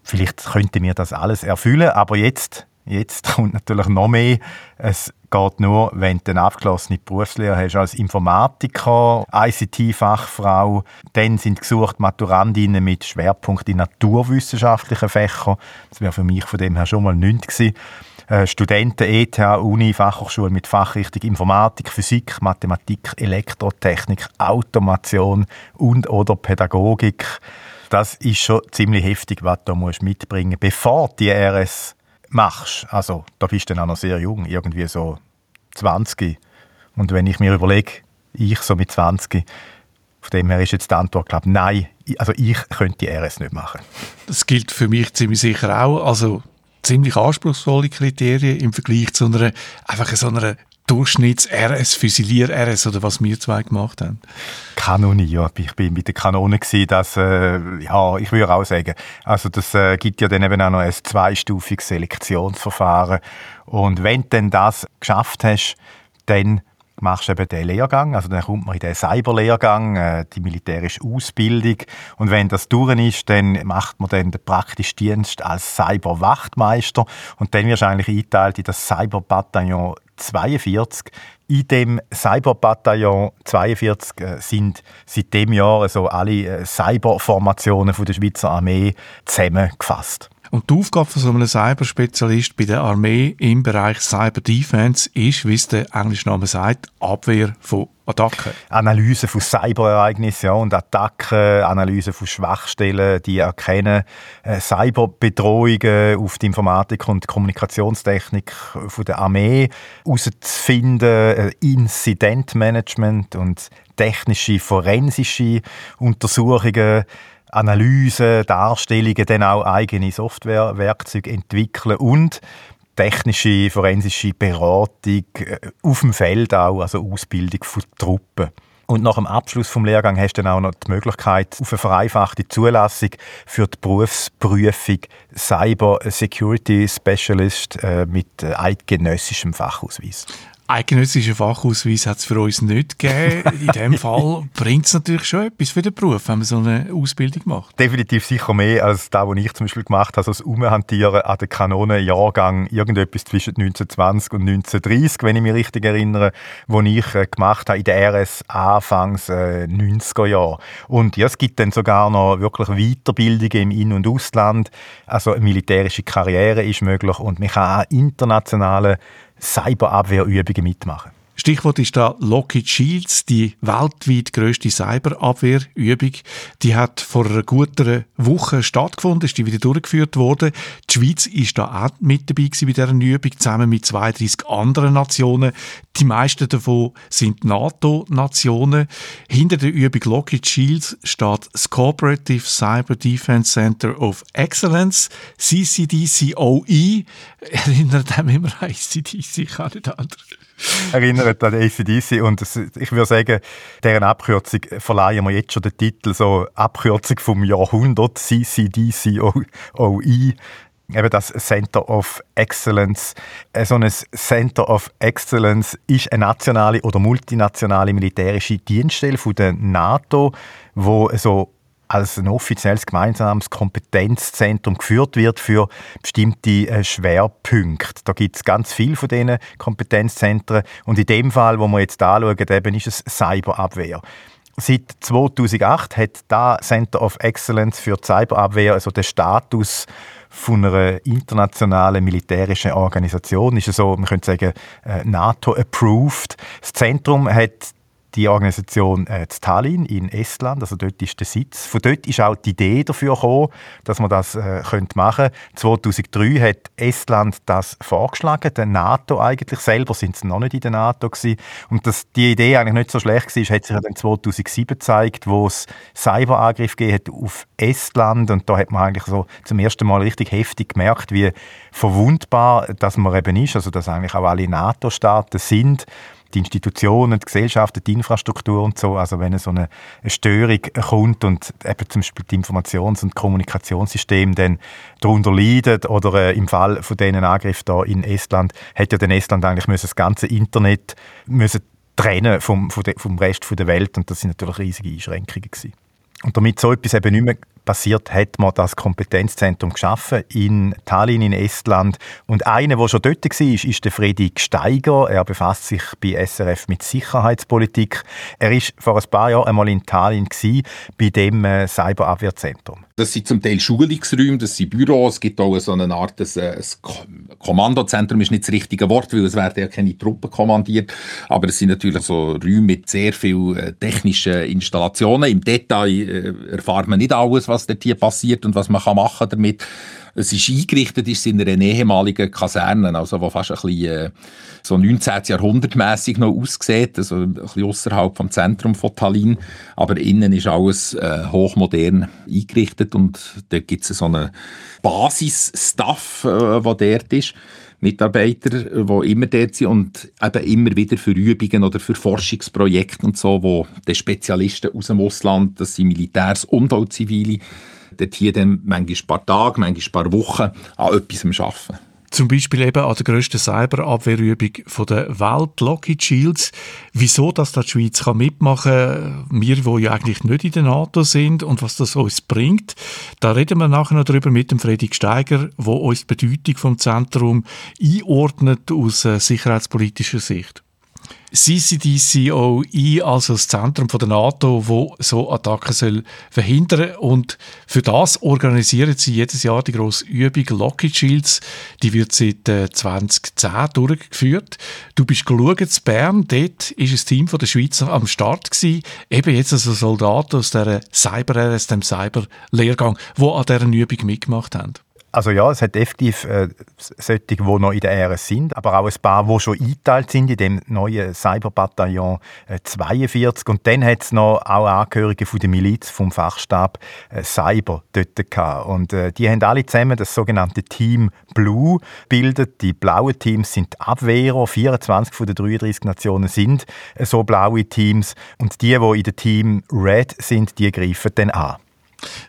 Vielleicht könnte mir das alles erfüllen, aber jetzt Jetzt kommt natürlich noch mehr. Es geht nur, wenn du eine abgeschlossene Berufslehre hast als Informatiker, ICT-Fachfrau. Dann sind gesucht Maturandinnen mit Schwerpunkt in naturwissenschaftlichen Fächern. Das wäre für mich von dem her schon mal nichts gewesen. Äh, Studenten, ETH, Uni, Fachhochschule mit Fachrichtung Informatik, Physik, Mathematik, Elektrotechnik, Automation und oder Pädagogik. Das ist schon ziemlich heftig, was du mitbringen musst, bevor die RS machst, also da bist du dann auch noch sehr jung, irgendwie so 20. Und wenn ich mir überlege, ich so mit 20, von dem her ist jetzt die Antwort, glaube ich, nein, also ich könnte die RS nicht machen. Das gilt für mich ziemlich sicher auch, also ziemlich anspruchsvolle Kriterien im Vergleich zu einer, einfach so einer Durchschnitts-RS-Füsilier-RS oder was wir zwei gemacht haben? Kanone, ja. Ich bin mit der Kanone gewesen, dass, äh, ja, ich würde auch sagen, also das äh, gibt ja dann eben auch noch ein zweistufiges Selektionsverfahren. Und wenn du dann das geschafft hast, dann machst eben den Lehrgang, also dann kommt man in den Cyberlehrgang, äh, die militärische Ausbildung und wenn das durch ist, dann macht man dann den praktischen Dienst als Cyberwachtmeister und dann wirst du eigentlich eingeteilt in das Cyberbataillon 42. In dem Cyberbataillon 42 äh, sind seit dem Jahr also alle äh, Cyberformationen der Schweizer Armee zusammengefasst. Und die Aufgabe von so einem Cyberspezialist bei der Armee im Bereich Cyber Defense ist, wie es der englische Name sagt, Abwehr von Attacken. Analyse von Cyberereignissen ja, und Attacken, Analyse von Schwachstellen, die erkennen, äh, Cyberbedrohungen auf die Informatik und Kommunikationstechnik von der Armee herauszufinden, äh, Incidentmanagement und technische forensische Untersuchungen Analyse, Darstellungen, dann auch eigene Softwarewerkzeuge entwickeln und technische, forensische Beratung äh, auf dem Feld auch, also Ausbildung von Truppen. Und nach dem Abschluss vom Lehrgang hast du dann auch noch die Möglichkeit auf eine vereinfachte Zulassung für die Berufsprüfung Cyber Security Specialist äh, mit äh, eidgenössischem Fachausweis eidgenössischen Fachausweis hat es für uns nicht gegeben. In dem Fall bringt es natürlich schon etwas für den Beruf, wenn man so eine Ausbildung macht. Definitiv sicher mehr als das, was ich zum Beispiel gemacht habe, also das Umhantieren an den Kanonenjahrgang, irgendetwas zwischen 1920 und 1930, wenn ich mich richtig erinnere, wo ich äh, gemacht habe in der RS Anfangs äh, 90er Jahre. Und ja, es gibt dann sogar noch wirklich Weiterbildungen im In- und Ausland, also eine militärische Karriere ist möglich und man kann auch internationale Cyberabwehrübungen mitmachen. Stichwort ist da Lockheed Shields, die weltweit grösste Cyberabwehrübung. Die hat vor einer guten Woche stattgefunden, ist die wieder durchgeführt worden. Die Schweiz ist da auch mit dabei gewesen bei dieser Übung, zusammen mit 32 anderen Nationen. Die meisten davon sind NATO-Nationen. Hinter der Übung Lockheed Shields steht das Cooperative Cyber Defense Center of Excellence, CCDCOE. Erinnert einem immer an CCDC, kann nicht anders erinnert an ACDC und ich würde sagen, deren Abkürzung verleihen wir jetzt schon den Titel so Abkürzung vom Jahrhundert, CCDCOE eben das Center of Excellence. Äh, so ein Center of Excellence ist eine nationale oder multinationale militärische Dienststelle von der NATO, wo so als ein offizielles gemeinsames Kompetenzzentrum geführt wird für bestimmte äh, Schwerpunkte. Da gibt es ganz viele von diesen Kompetenzzentren und in dem Fall, wo wir jetzt anschauen, eben ist es Cyberabwehr. Seit 2008 hat das Center of Excellence für Cyberabwehr also den Status von einer internationalen militärischen Organisation. Ist so, man könnte sagen, äh, NATO-approved. Das Zentrum hat die Organisation äh, Tallinn in Estland, also dort ist der Sitz. Von dort ist auch die Idee dafür gekommen, dass man das äh, könnte machen. 2003 hat Estland das vorgeschlagen, der NATO eigentlich selber sind sie noch nicht in der NATO gewesen. und dass die Idee eigentlich nicht so schlecht war, hat sich dann 2007 gezeigt, wo es Cyberangriff gegeben hat auf Estland und da hat man eigentlich so zum ersten Mal richtig heftig gemerkt, wie verwundbar dass man eben ist, also dass eigentlich auch alle NATO-Staaten sind die Institutionen, die Gesellschaften, die Infrastruktur und so. Also wenn so eine Störung kommt und eben zum Beispiel die Informations- und Kommunikationssysteme dann darunter leiden oder äh, im Fall von diesen Angriffen da in Estland, hätte ja dann Estland eigentlich müssen das ganze Internet müssen trennen vom, vom Rest der Welt und das sind natürlich riesige Einschränkungen gewesen. Und damit so etwas eben nicht mehr passiert, hat man das Kompetenzzentrum geschaffen in Tallinn in Estland. Und einer, der schon dort war, ist der Friedrich Steiger. Er befasst sich bei SRF mit Sicherheitspolitik. Er ist vor ein paar Jahren einmal in Tallinn gewesen, bei dem äh, Cyberabwehrzentrum. Das sind zum Teil Schulungsräume, das sind Büros, es gibt auch so eine Art ein, ein Kommandozentrum, ist nicht das richtige Wort, weil es werden ja keine Truppen kommandiert, aber es sind natürlich so Räume mit sehr vielen äh, technischen Installationen. Im Detail äh, erfahrt man nicht alles, was dort hier passiert und was man kann machen damit. Es ist eingerichtet ist in einer ehemaligen Kaserne, also wo fast ein bisschen äh, so 19. Jahrhundert mäßig noch aussieht, also ein bisschen außerhalb vom Zentrum von Tallinn, aber innen ist alles äh, hochmodern eingerichtet und da gibt es so einen Basis-Stuff, äh, der dort ist. Mitarbeiter, die immer dort sind und eben immer wieder für Übungen oder für Forschungsprojekte und so, wo die Spezialisten aus dem Ausland, das sind Militärs und auch Zivile, dort hier dann manchmal ein paar Tage, manchmal ein paar Wochen an etwas arbeiten. Zum Beispiel eben an der grössten Cyberabwehrübung der Welt, Lockheed Shields. Wieso, dass da die Schweiz kann mitmachen kann, wir, die ja eigentlich nicht in der NATO sind und was das uns bringt, da reden wir nachher noch darüber mit dem Friedrich Steiger, wo uns die Bedeutung vom Zentrum einordnet aus äh, sicherheitspolitischer Sicht. CCDCOE, also das Zentrum von der NATO, wo so Attacken soll verhindern und für das organisieren sie jedes Jahr die grosse Übung Lockheed Shields. Die wird seit äh, 2010 durchgeführt. Du bist geschaut in Bern, dort ist ein Team von der Schweizer am Start gewesen. Eben jetzt also Soldaten aus der Cyber-RS, dem Cyber-Lehrgang, die an dieser Übung mitgemacht haben. Also ja, es hat effektiv äh, solche, die noch in der RS sind, aber auch ein paar, die schon eingeteilt sind in dem neuen Cyberbataillon äh, 42. Und dann hat es noch auch Angehörige von der Miliz vom Fachstab äh, Cyber dort gehabt. Und äh, die haben alle zusammen das sogenannte Team Blue bildet. Die blauen Teams sind Abwehrer. 24 von den 33 Nationen sind äh, so blaue Teams. Und die, die in dem Team Red sind, die greifen dann an.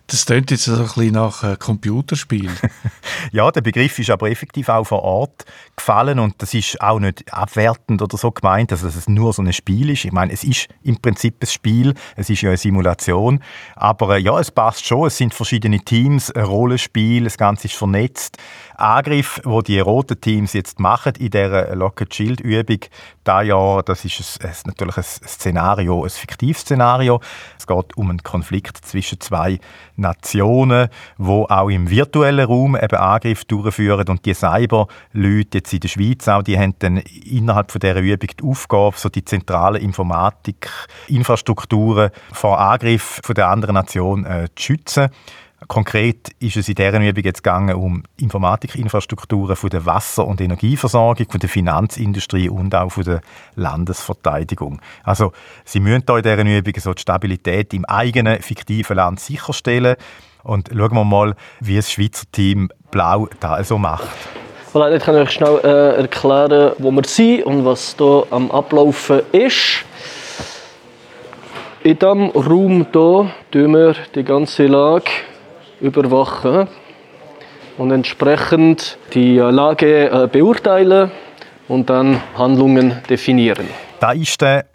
Das klingt jetzt so ein bisschen nach äh, Computerspiel. ja, der Begriff ist aber effektiv auch vor Ort gefallen und das ist auch nicht abwertend oder so gemeint, dass es nur so ein Spiel ist. Ich meine, es ist im Prinzip ein Spiel, es ist ja eine Simulation, aber äh, ja, es passt schon. Es sind verschiedene Teams, ein Rollenspiel, das Ganze ist vernetzt. Angriff, wo die roten Teams jetzt machen in der Locked Shield Übung, da ja, das ist ein, ein, natürlich ein Szenario, ein fiktives Szenario. Es geht um einen Konflikt zwischen zwei Nationen, wo auch im virtuellen Raum eben Angriffe durchführen und die Cyber-Leute jetzt in der Schweiz auch, die haben dann innerhalb von dieser Übung die Aufgabe, so die zentrale Informatik, Infrastrukturen vor Angriff von der anderen Nation äh, zu schützen. Konkret ist es in dieser Übung jetzt gegangen um Informatikinfrastrukturen von der Wasser- und Energieversorgung, von der Finanzindustrie und auch von der Landesverteidigung. Also Sie müssen hier in dieser Übung so die Stabilität im eigenen fiktiven Land sicherstellen. Und schauen wir mal, wie das Schweizer Team Blau da so macht. Voilà, kann ich euch schnell äh, erklären, wo wir sind und was hier am Ablaufen ist. In diesem Raum hier tun wir die ganze Lage überwachen und entsprechend die Lage äh, beurteilen und dann Handlungen definieren. Da ist der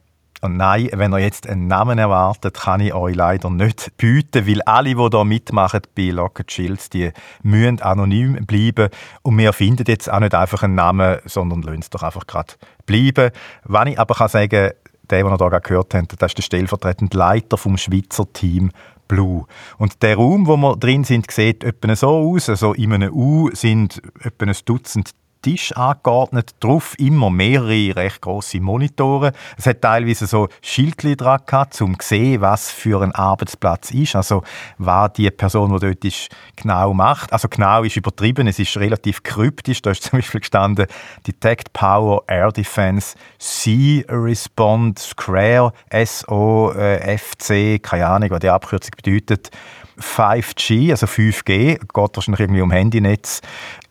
und nein, wenn ihr jetzt einen Namen erwartet, kann ich euch leider nicht bieten, weil alle, die hier mitmachen bei Locked Shields, die müssen anonym bleiben. Und wir finden jetzt auch nicht einfach einen Namen, sondern lassen es doch einfach gerade bleiben. Wenn ich aber kann sagen der, den ihr hier gehört habt, das ist der stellvertretende Leiter vom Schweizer Team Blue. Und der Raum, wo wir drin sind, sieht etwa so aus. Also in einem U sind etwa ein Dutzend Tisch angeordnet, drauf immer mehrere recht große Monitore. Es hat teilweise so Schildli dran gehabt, um zu sehen, was für ein Arbeitsplatz ist, also was die Person, die dort ist, genau macht. Also genau ist übertrieben, es ist relativ kryptisch, da ist zum Beispiel gestanden Detect Power Air Defense Sea Respond Square SO äh, FC, keine Ahnung, was die Abkürzung bedeutet. 5G, also 5G, geht wahrscheinlich irgendwie um Handynetz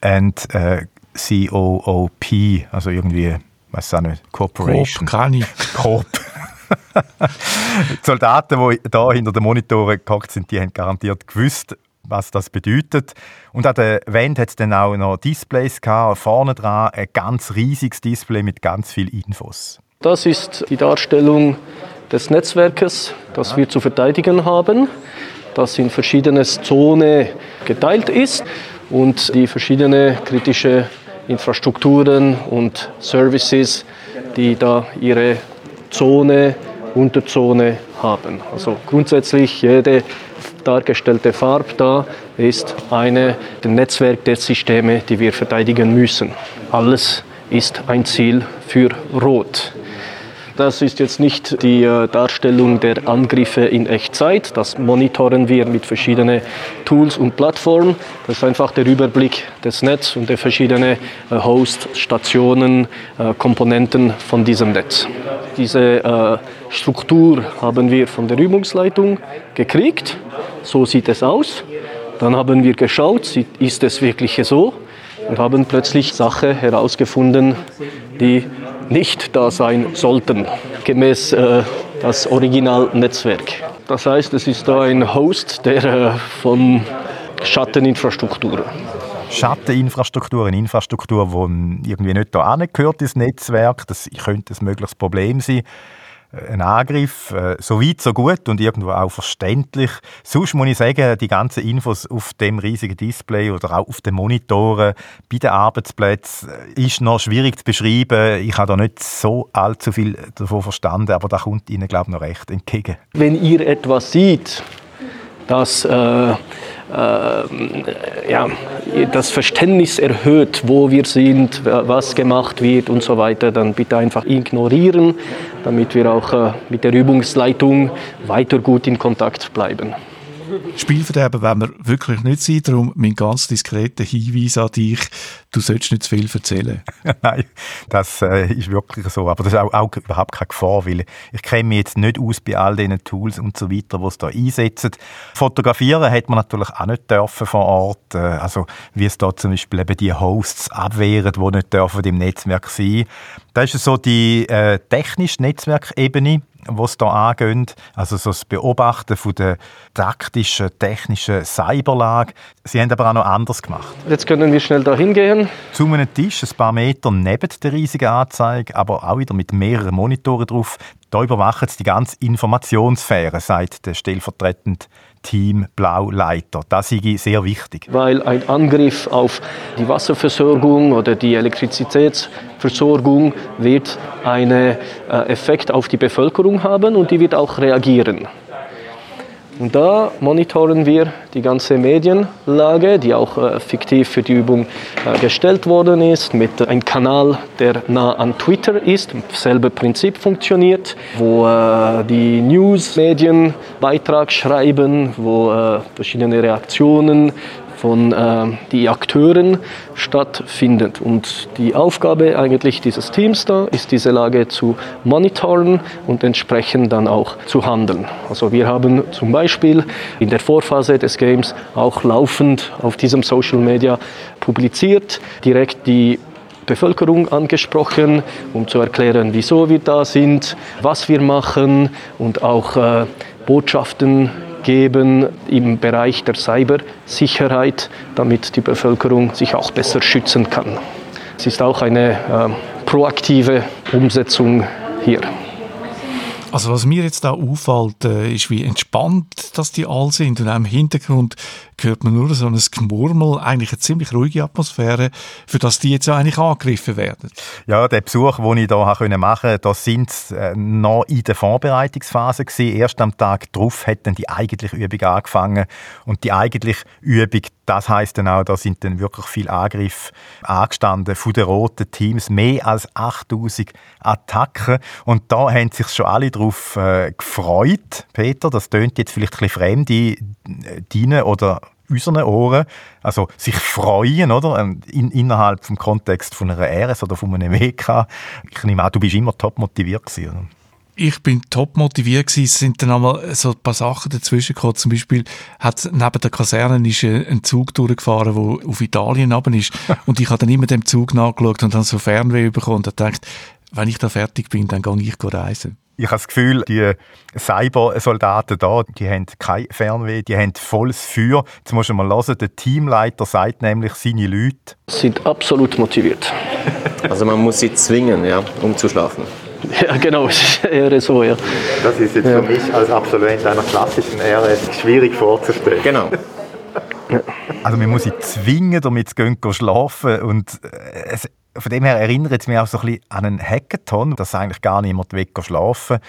und äh, COOP, also irgendwie, weiß auch nicht, Corporation. Coop, kann ich. Coop. die Soldaten, die da hinter den Monitoren gehockt sind, die haben garantiert gewusst, was das bedeutet. Und an der Wand hat es dann auch noch Displays gehabt, vorne dran ein ganz riesiges Display mit ganz vielen Infos. Das ist die Darstellung des Netzwerkes, das wir zu verteidigen haben, das in verschiedene Zonen geteilt ist und die verschiedenen kritische Infrastrukturen und Services, die da ihre Zone, Unterzone haben. Also grundsätzlich jede dargestellte Farbe da ist eine der Netzwerk der Systeme, die wir verteidigen müssen. Alles ist ein Ziel für Rot. Das ist jetzt nicht die äh, Darstellung der Angriffe in Echtzeit. Das monitoren wir mit verschiedenen Tools und Plattformen. Das ist einfach der Überblick des Netzes und der verschiedenen äh, Host, Stationen, äh, Komponenten von diesem Netz. Diese Struktur haben wir von der Übungsleitung gekriegt. So sieht es aus. Dann haben wir geschaut, ist es wirklich so? und haben plötzlich Sachen herausgefunden, die nicht da sein sollten, gemäß äh, das Originalnetzwerk. Das heißt, es ist da ein Host, der äh, von Schatteninfrastruktur Schatteninfrastruktur, eine Infrastruktur, die irgendwie nicht da angehört, das Netzwerk. Das könnte ein mögliches Problem sein ein Angriff, äh, so weit, so gut und irgendwo auch verständlich. Sonst muss ich sagen, die ganzen Infos auf dem riesigen Display oder auch auf den Monitoren bei den Arbeitsplätzen äh, ist noch schwierig zu beschreiben. Ich habe da nicht so allzu viel davon verstanden, aber da kommt Ihnen, glaube ich, noch recht entgegen. Wenn ihr etwas sieht, das äh, ja, das Verständnis erhöht, wo wir sind, was gemacht wird und so weiter, dann bitte einfach ignorieren, damit wir auch äh, mit der Übungsleitung weiter gut in Kontakt bleiben. Spielverderber wollen wir wirklich nicht sein, darum mein ganz diskreter Hinweis an dich, du solltest nicht zu viel erzählen. Nein, das äh, ist wirklich so, aber das ist auch, auch, überhaupt keine Gefahr, weil ich kenne mich jetzt nicht aus bei all diesen Tools und so weiter, die es da einsetzen. Fotografieren hat man natürlich auch nicht dürfen vor Ort, äh, also wie es da zum Beispiel eben die Hosts abwehren, die nicht dürfen im Netzwerk sein. Das ist so die äh, technische Netzwerkebene was da angeht, also so das Beobachten von der taktischen, technischen Cyberlage. Sie haben aber auch noch anders gemacht. Jetzt können wir schnell da hingehen. Zu einem Tisch, ein paar Meter neben der riesigen Anzeige, aber auch wieder mit mehreren Monitoren drauf. Da überwachen sie die ganze Informationssphäre, sagt der stellvertretende Team Blauleiter. Das ist sehr wichtig. Weil ein Angriff auf die Wasserversorgung oder die Elektrizitätsversorgung wird einen äh, Effekt auf die Bevölkerung haben und die wird auch reagieren. Und da monitoren wir die ganze Medienlage, die auch äh, fiktiv für die Übung äh, gestellt worden ist, mit einem Kanal, der nah an Twitter ist, selbe Prinzip funktioniert, wo äh, die News-Medien Beitrag schreiben, wo äh, verschiedene Reaktionen von äh, die Akteuren stattfindet. Und die Aufgabe eigentlich dieses Teams da ist, diese Lage zu monitoren und entsprechend dann auch zu handeln. Also wir haben zum Beispiel in der Vorphase des Games auch laufend auf diesem Social Media publiziert, direkt die Bevölkerung angesprochen, um zu erklären, wieso wir da sind, was wir machen und auch äh, Botschaften geben im Bereich der Cybersicherheit, damit die Bevölkerung sich auch besser schützen kann. Es ist auch eine äh, proaktive Umsetzung hier. Also was mir jetzt da auffällt, äh, ist, wie entspannt dass die alle sind. Und auch im Hintergrund hört man nur so ein Gemurmel, eigentlich eine ziemlich ruhige Atmosphäre, für das die jetzt eigentlich angegriffen werden. Ja, der Besuch, den ich hier machen konnte, da sind äh, noch in der Vorbereitungsphase gewesen. Erst am Tag darauf hat dann die eigentliche Übung angefangen. Und die eigentliche Übung, das heißt dann auch, da sind dann wirklich viele Angriffe angestanden von den roten Teams. Mehr als 8000 Attacken. Und da haben sich schon alle darauf äh, gefreut. Peter, das tönt jetzt vielleicht ein bisschen fremd in deinen oder unseren Ohren. Also sich freuen, oder? Ähm, in, innerhalb vom Kontext von einer RS oder von einem WK. Ich nehme an, du bist immer top motiviert gewesen, ich bin top motiviert gewesen. Es sind dann einmal so ein paar Sachen dazwischen gekommen. Zum Beispiel hat neben der Kaserne ist ein Zug durchgefahren, der auf Italien runter ist. Und ich habe dann immer dem Zug nachgeschaut und dann so Fernweh bekommen und gedacht, wenn ich da fertig bin, dann gehe ich reisen. Ich habe das Gefühl, die Cyber-Soldaten da, die haben kein Fernweh, die haben volles Feuer. Jetzt musst du mal hören, der Teamleiter sagt nämlich, seine Leute sind absolut motiviert. Also man muss sie zwingen, ja, um zu schlafen. Ja, genau, es ist eher so, ja. Das ist jetzt ja. für mich als Absolvent einer klassischen RS schwierig vorzustellen. Genau. Also man muss sie zwingen, damit sie schlafen. Und äh, es, von dem her erinnert es mich auch so ein bisschen an einen Hackathon, dass eigentlich gar niemand weg schlafen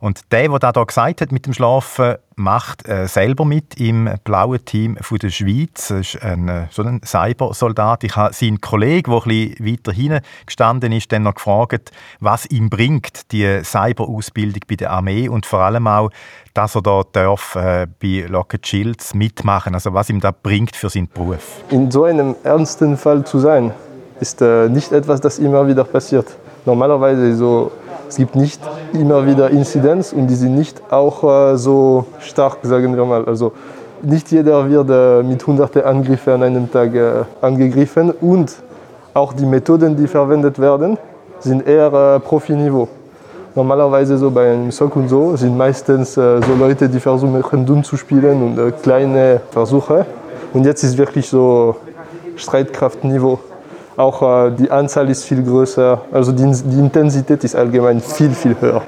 und der, der da gesagt hat mit dem Schlafen, macht äh, selber mit im blauen Team von der Schweiz. Das ist ein, äh, so ein Cybersoldat. Ich habe seinen Kollegen, der bisschen weiter hinten gestanden ist, dann noch gefragt, was ihm bringt, die Cyberausbildung bei der Armee und vor allem auch, dass er da darf, äh, bei Lockheed Shields mitmachen Also was ihm da bringt für seinen Beruf. In so einem ernsten Fall zu sein, ist äh, nicht etwas, das immer wieder passiert. Normalerweise so es gibt nicht immer wieder Inzidenz und die sind nicht auch äh, so stark, sagen wir mal. Also nicht jeder wird äh, mit hunderten Angriffen an einem Tag äh, angegriffen und auch die Methoden, die verwendet werden, sind eher Profiniveau. Normalerweise so bei einem Sock und so sind meistens so Leute, die versuchen dumm zu spielen und kleine Versuche. Und jetzt ist wirklich so Streitkraftniveau. Auch äh, die Anzahl ist viel größer, also die, die Intensität ist allgemein viel, viel höher.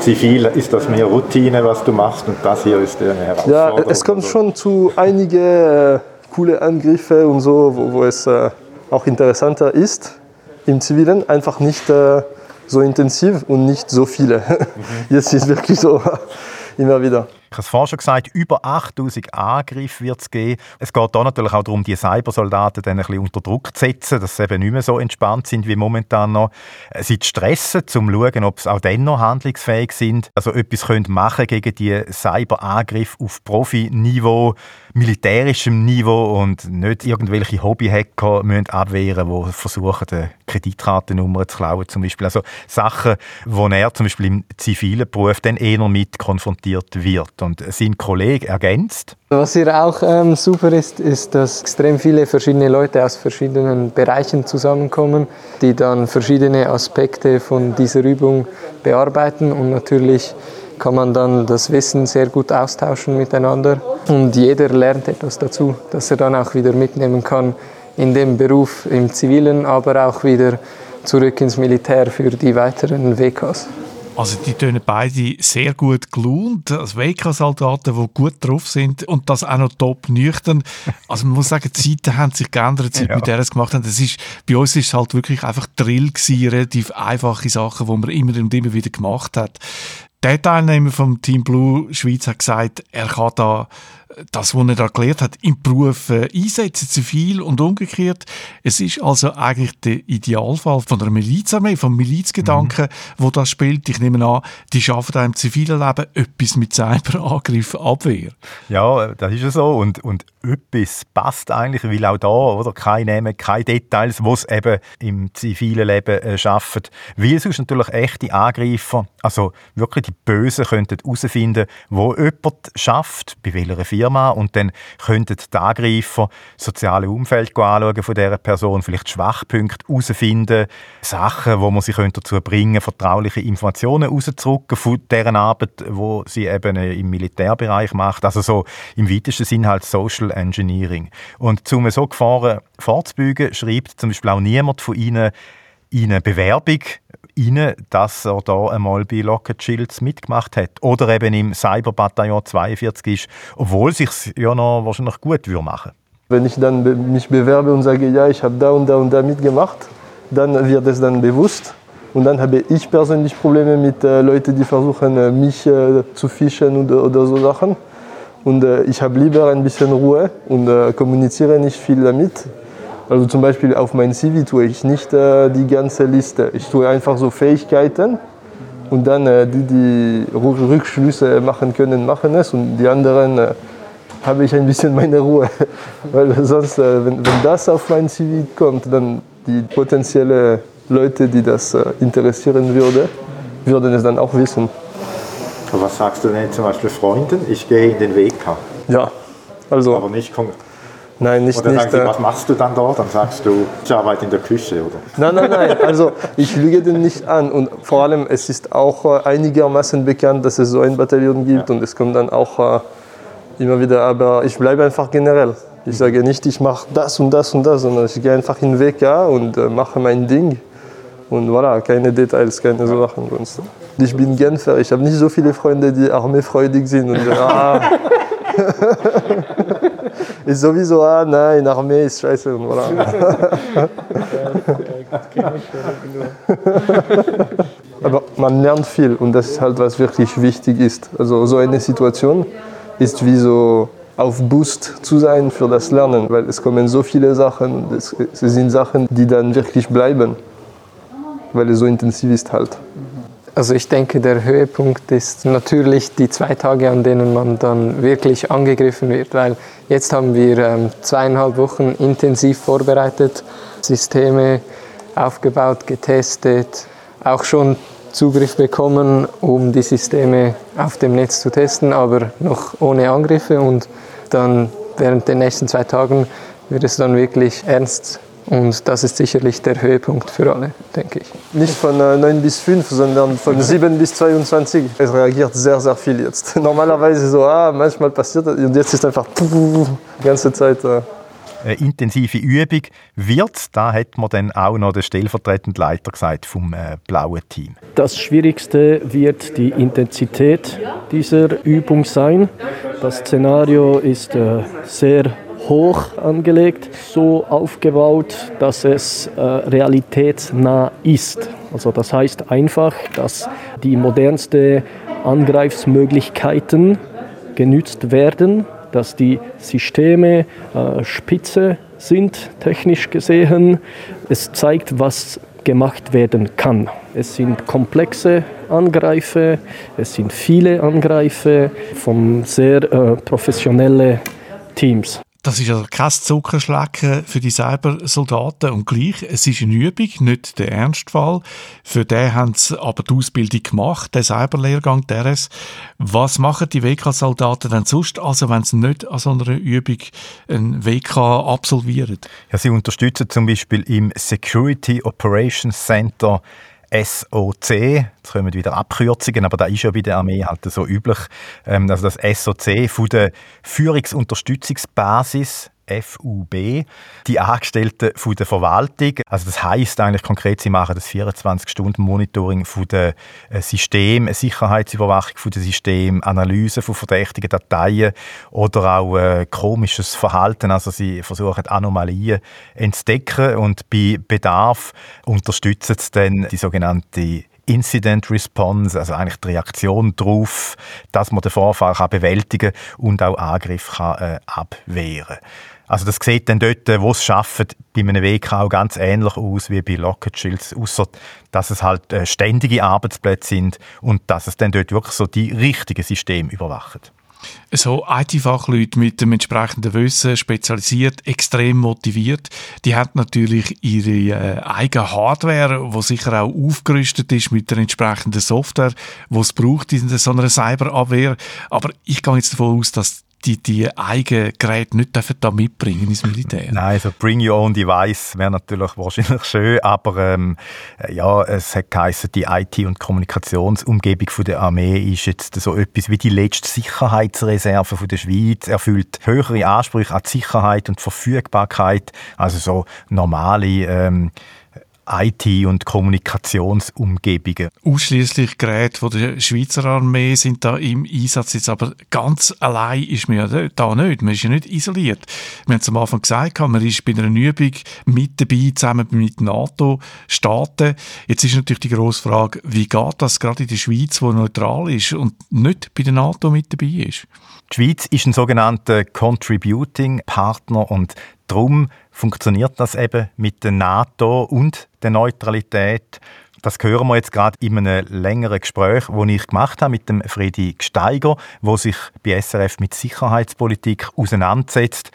Zivil ist das mehr Routine, was du machst, und das hier ist eine Herausforderung. Ja, es kommt schon zu einigen äh, coole Angriffen und so, wo, wo es äh, auch interessanter ist im Zivilen, einfach nicht äh, so intensiv und nicht so viele. Jetzt ist es wirklich so immer wieder. Ich habe es vorhin schon gesagt, über 8000 Angriffe wird es geben. Es geht da natürlich auch darum, die Cybersoldaten dann ein bisschen unter Druck zu setzen, dass sie eben nicht mehr so entspannt sind wie momentan noch. Sie zu stressen, um zu schauen, ob sie auch dann noch handlungsfähig sind. Also etwas können machen gegen die Cyberangriffe auf Profiniveau, militärischem Niveau und nicht irgendwelche Hobbyhacker müssen abwehren, die versuchen, Kreditkartennummer zu klauen zum Beispiel. Also Sachen, wo er zum Beispiel im zivilen Beruf dann eher mit konfrontiert wird und sein Kollege ergänzt. Was hier auch ähm, super ist, ist, dass extrem viele verschiedene Leute aus verschiedenen Bereichen zusammenkommen, die dann verschiedene Aspekte von dieser Übung bearbeiten und natürlich kann man dann das Wissen sehr gut austauschen miteinander und jeder lernt etwas dazu, das er dann auch wieder mitnehmen kann in dem Beruf im Zivilen, aber auch wieder zurück ins Militär für die weiteren WKs. Also die tönen beide sehr gut gelohnt, als WK-Soldaten, die gut drauf sind und das auch noch top nüchtern. Also man muss sagen, die Zeiten haben sich geändert, seit ja. wir das gemacht haben. Das ist, bei uns ist es halt wirklich einfach Drill gewesen, relativ einfache Sachen, die man immer und immer wieder gemacht hat. Der Teilnehmer vom Team Blue Schweiz hat gesagt, er kann da das, was er da gelernt hat, im Beruf äh, einsetzen, zivil und umgekehrt. Es ist also eigentlich der Idealfall von der Milizarmee, vom Milizgedanken, mhm. wo das spielt. Ich nehme an, die schaffen auch im zivilen Leben etwas mit Cyberangriff, Abwehr. Ja, das ist ja so. Und, und etwas passt eigentlich, weil auch da, oder, keine Namen, keine Details, was eben im zivilen Leben äh, schaffen. Weil sonst natürlich echte Angreifer, also wirklich die Bösen, könnten herausfinden, wo jemand schafft, bei welcher Firma Firma und dann könnten die Angreifer das soziale Umfeld anschauen von dieser Person, vielleicht Schwachpunkte herausfinden, Sachen, wo man sie dazu bringen könnte, vertrauliche Informationen rauszurücken von deren Arbeit, wo sie eben im Militärbereich macht. Also so im weitesten Sinn halt Social Engineering. Und um so Gefahren vorzubeugen, schreibt zum Beispiel auch niemand von ihnen in eine Bewerbung rein, dass er da einmal bei Lockheed Shields mitgemacht hat oder eben im Cyberbataillon 42 ist, obwohl sich ja noch wahrscheinlich gut würde machen. Wenn ich dann mich bewerbe und sage, ja, ich habe da und da und da mitgemacht, dann wird es dann bewusst und dann habe ich persönlich Probleme mit äh, Leuten, die versuchen, äh, mich äh, zu fischen oder, oder so Sachen. Und äh, ich habe lieber ein bisschen Ruhe und äh, kommuniziere nicht viel damit. Also zum Beispiel auf mein CV tue ich nicht äh, die ganze Liste. Ich tue einfach so Fähigkeiten und dann äh, die, die Rückschlüsse machen können, machen es und die anderen äh, habe ich ein bisschen meine Ruhe. Weil sonst, äh, wenn, wenn das auf mein CV kommt, dann die potenziellen Leute, die das äh, interessieren würde, würden es dann auch wissen. Was sagst du denn zum Beispiel Freunden? Ich gehe in den WK. Ja, also. Aber nicht konkret. Nein, nicht. Oder nicht, äh, was machst du dann dort? Dann sagst du, ich arbeite in der Küche, oder? Nein, nein, nein. Also ich lüge den nicht an. Und vor allem, es ist auch äh, einigermaßen bekannt, dass es so ein Bataillon gibt. Ja. Und es kommt dann auch äh, immer wieder. Aber ich bleibe einfach generell. Ich sage nicht, ich mache das und das und das, sondern ich gehe einfach in den WK und äh, mache mein Ding. Und voilà, keine Details, keine so Sachen. Sonst. Ich bin Genfer, ich habe nicht so viele Freunde, die armeefreudig sind. Und, ah, ist sowieso, ah nein, Armee ist scheiße und voilà. Aber man lernt viel und das ist halt, was wirklich wichtig ist. Also so eine Situation ist wie so auf Boost zu sein für das Lernen, weil es kommen so viele Sachen, es, sind Sachen, die dann wirklich bleiben, weil es so intensiv ist halt. Also ich denke, der Höhepunkt ist natürlich die zwei Tage, an denen man dann wirklich angegriffen wird, weil jetzt haben wir ähm, zweieinhalb Wochen intensiv vorbereitet, Systeme aufgebaut, getestet, auch schon Zugriff bekommen, um die Systeme auf dem Netz zu testen, aber noch ohne Angriffe und dann während den nächsten zwei Tagen wird es dann wirklich ernst. Und das ist sicherlich der Höhepunkt für alle, denke ich. Nicht von äh, 9 bis 5, sondern von 7 bis 22. Es reagiert sehr, sehr viel jetzt. Normalerweise so, ah, manchmal passiert das. Und jetzt ist einfach die ganze Zeit. Äh, eine intensive Übung wird. Da hat man dann auch noch der stellvertretende Leiter gesagt vom äh, blauen Team. Das Schwierigste wird die Intensität dieser Übung sein. Das Szenario ist äh, sehr hoch angelegt, so aufgebaut, dass es äh, realitätsnah ist. Also das heißt einfach, dass die modernsten Angreifsmöglichkeiten genützt werden dass die Systeme äh, spitze sind, technisch gesehen. Es zeigt, was gemacht werden kann. Es sind komplexe Angreife, es sind viele Angreife von sehr äh, professionellen Teams. Das ist also kein Zuckerschlecken für die Cybersoldaten und gleich, es ist eine Übung, nicht der Ernstfall. Für den haben sie aber die Ausbildung gemacht, den Cyberlehrgang, DRS. Was machen die WK-Soldaten denn sonst, also wenn sie nicht an so einer Übung ein WK absolvieren? Ja, sie unterstützen zum Beispiel im Security Operations Center SOC, jetzt kommen wieder Abkürzungen, aber da ist ja bei der Armee halt so üblich, ähm, also das SOC von der Führungsunterstützungsbasis FUB, die Angestellten von der Verwaltung. Also das heißt eigentlich konkret, sie machen das 24-Stunden-Monitoring von der äh, System, Sicherheitsüberwachung von dem System, Analyse von verdächtigen Dateien oder auch äh, komisches Verhalten. Also sie versuchen Anomalien entdecken und bei Bedarf unterstützen sie dann die sogenannte Incident Response, also eigentlich die Reaktion darauf, dass man den Vorfall kann bewältigen und auch Angriff kann, äh, abwehren also das sieht dann dort, wo es schafft, bei einem WK auch ganz ähnlich aus wie bei Lockheed Shields, außer dass es halt äh, ständige Arbeitsplätze sind und dass es dann dort wirklich so die richtigen Systeme überwacht so IT-Fachleute mit dem entsprechenden Wissen spezialisiert, extrem motiviert. Die haben natürlich ihre äh, eigene Hardware, die sicher auch aufgerüstet ist mit der entsprechenden Software, die es braucht in so einer Cyberabwehr. Aber ich gehe jetzt davon aus, dass die, die eigenen Geräte nicht da mitbringen ins Militär. Nein, also Bring Your Own Device wäre natürlich wahrscheinlich schön, aber ähm, ja, es hat geheißen, die IT- und Kommunikationsumgebung der Armee ist jetzt so etwas wie die letzte Sicherheitsreserve von der Schweiz, erfüllt höhere Ansprüche an Sicherheit und Verfügbarkeit, also so normale ähm, IT- und Kommunikationsumgebungen. Ausschließlich Geräte von der Schweizer Armee sind da im Einsatz. Jetzt aber ganz allein ist man ja da nicht. Man ist ja nicht isoliert. Wir haben es am Anfang gesagt, man ist bei einer Übung mit dabei, zusammen mit NATO-Staaten. Jetzt ist natürlich die grosse Frage, wie geht das gerade in der Schweiz, die neutral ist und nicht bei der NATO mit dabei ist? Die Schweiz ist ein sogenannter Contributing Partner und darum funktioniert das eben mit der NATO und der Neutralität. Das hören wir jetzt gerade in einem längeren Gespräch, das ich gemacht habe mit dem Freddy Gsteiger, wo sich bei SRF mit Sicherheitspolitik auseinandersetzt.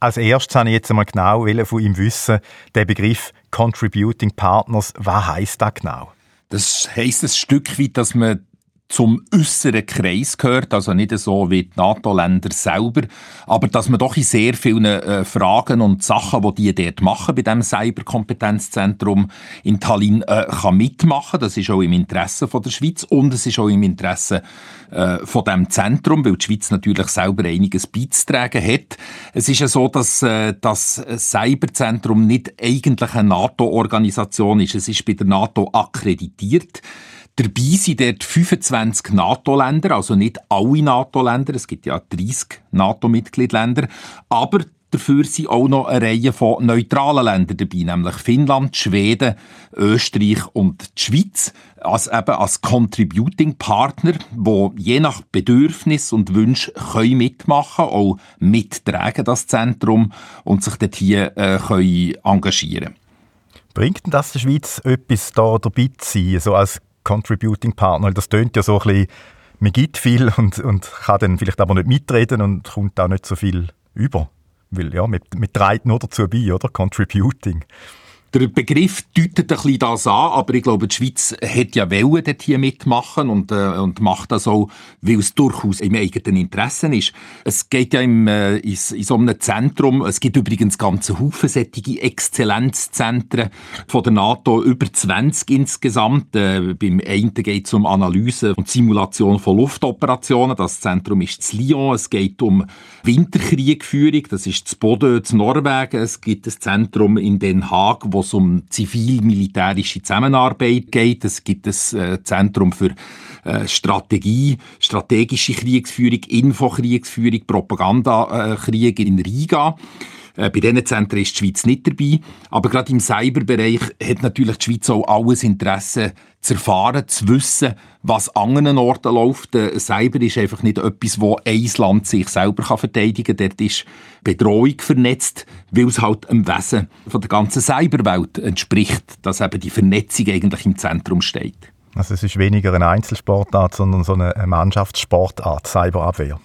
Als erstes wollte ich jetzt einmal genau von ihm wissen, der Begriff Contributing Partners, was heißt das genau? Das heisst ein Stück weit, dass man zum äußeren Kreis gehört, also nicht so wie die NATO-Länder selber, aber dass man doch in sehr vielen äh, Fragen und Sachen, die die dort machen bei dem Cyberkompetenzzentrum in Tallinn, äh, kann mitmachen. Das ist auch im Interesse von der Schweiz und es ist auch im Interesse äh, von dem Zentrum, weil die Schweiz natürlich selber einiges beizutragen hat. Es ist ja so, dass äh, das Cyberzentrum nicht eigentlich eine NATO-Organisation ist. Es ist bei der NATO akkreditiert. Dabei sind dort 25 NATO-Länder, also nicht alle NATO-Länder, es gibt ja 30 NATO-Mitgliedländer, aber dafür sind auch noch eine Reihe von neutralen Ländern dabei, nämlich Finnland, Schweden, Österreich und die Schweiz, als eben als Contributing Partner, wo je nach Bedürfnis und Wunsch können mitmachen, auch mittragen das Zentrum und sich dort hier äh, können engagieren. Bringt denn das der Schweiz etwas da dabei zu sein, so als Contributing Partner. Das tönt ja so ein bisschen, man gibt viel und, und kann dann vielleicht aber nicht mitreden und kommt auch nicht so viel über. Weil ja, man, man trägt nur dazu bei, oder? Contributing. Der Begriff deutet ein bisschen das an, aber ich glaube, die Schweiz hat ja wollen dort hier mitmachen und, äh, und macht das auch, weil es durchaus im eigenen Interesse ist. Es geht ja im, äh, in, in so einem Zentrum, es gibt übrigens ganze Haufen solche Exzellenzzentren von der NATO, über 20 insgesamt. Äh, beim einen geht es um Analyse und Simulation von Luftoperationen. Das Zentrum ist zu Lyon. Es geht um Winterkriegführung. Das ist zu Boden, zu Norwegen. Es gibt ein Zentrum in Den Haag, wo es um zivil-militärische Zusammenarbeit geht. Es gibt ein äh, Zentrum für äh, Strategie, strategische Kriegsführung, Infokriegsführung, Propagandakrieg in Riga. Äh, bei diesen Zentren ist die Schweiz nicht dabei. Aber gerade im Cyberbereich hat natürlich die Schweiz auch alles Interesse zu erfahren, zu wissen, was an anderen Orten läuft. Äh, Cyber ist einfach nicht etwas, wo ein Land sich selber verteidigen kann. Dort ist Bedrohung vernetzt, weil es halt im Wesen von der ganzen Cyberwelt entspricht, dass eben die Vernetzung eigentlich im Zentrum steht. Also es ist weniger eine Einzelsportart, sondern so eine Mannschaftssportart, Cyberabwehr.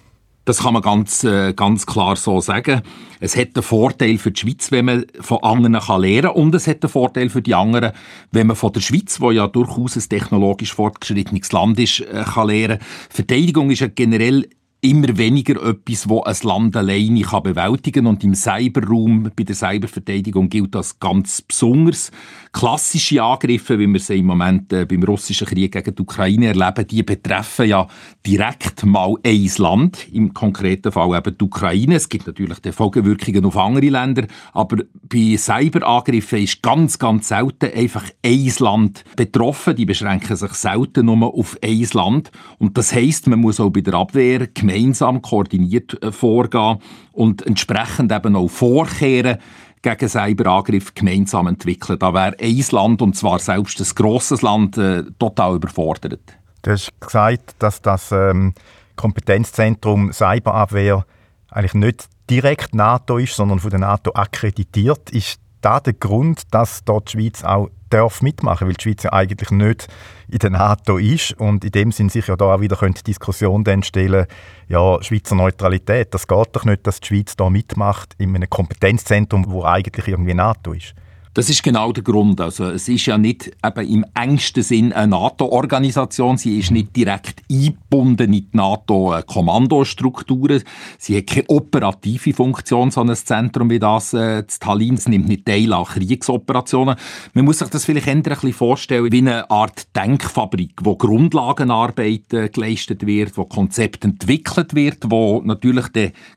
Das kann man ganz, äh, ganz klar so sagen. Es hat einen Vorteil für die Schweiz, wenn man von anderen kann lernen kann. Und es hat einen Vorteil für die anderen, wenn man von der Schweiz, wo ja durchaus ein technologisch fortgeschrittenes Land ist, äh, kann lernen. Verteidigung ist ja generell immer weniger etwas, wo ein Land alleine kann bewältigen und im Cyberraum, bei der Cyberverteidigung gilt das ganz besonders. Klassische Angriffe, wie wir sie im Moment äh, beim russischen Krieg gegen die Ukraine erleben, die betreffen ja direkt mal ein Land, im konkreten Fall eben die Ukraine. Es gibt natürlich die Folgewirkungen auf andere Länder, aber bei Cyberangriffen ist ganz, ganz selten einfach ein Land betroffen. Die beschränken sich selten nur auf ein Land und das heißt, man muss auch bei der Abwehr gemeinsam koordiniert äh, vorgehen und entsprechend eben auch vorkehren gegen Cyberangriff gemeinsam entwickeln. Da wäre ein Land, und zwar selbst ein grosses Land, äh, total überfordert. Du hast gesagt, dass das ähm, Kompetenzzentrum Cyberabwehr eigentlich nicht direkt NATO ist, sondern von der NATO akkreditiert. Ist da der Grund, dass dort die Schweiz auch darf mitmachen, weil die Schweiz ja eigentlich nicht in der NATO ist und in dem Sinn sich ja da auch wieder die Diskussion dann stellen, ja, Schweizer Neutralität, das geht doch nicht, dass die Schweiz da mitmacht in einem Kompetenzzentrum, wo eigentlich irgendwie NATO ist. Das ist genau der Grund. Also es ist ja nicht eben im engsten Sinn eine NATO-Organisation. Sie ist nicht direkt eingebunden in die NATO-Kommandostrukturen. Sie hat keine operative Funktion, so ein Zentrum wie das äh, Tallinn. Es nimmt nicht teil an Kriegsoperationen. Man muss sich das vielleicht ein bisschen vorstellen wie eine Art Denkfabrik, wo Grundlagenarbeit äh, geleistet wird, wo Konzept entwickelt wird, wo natürlich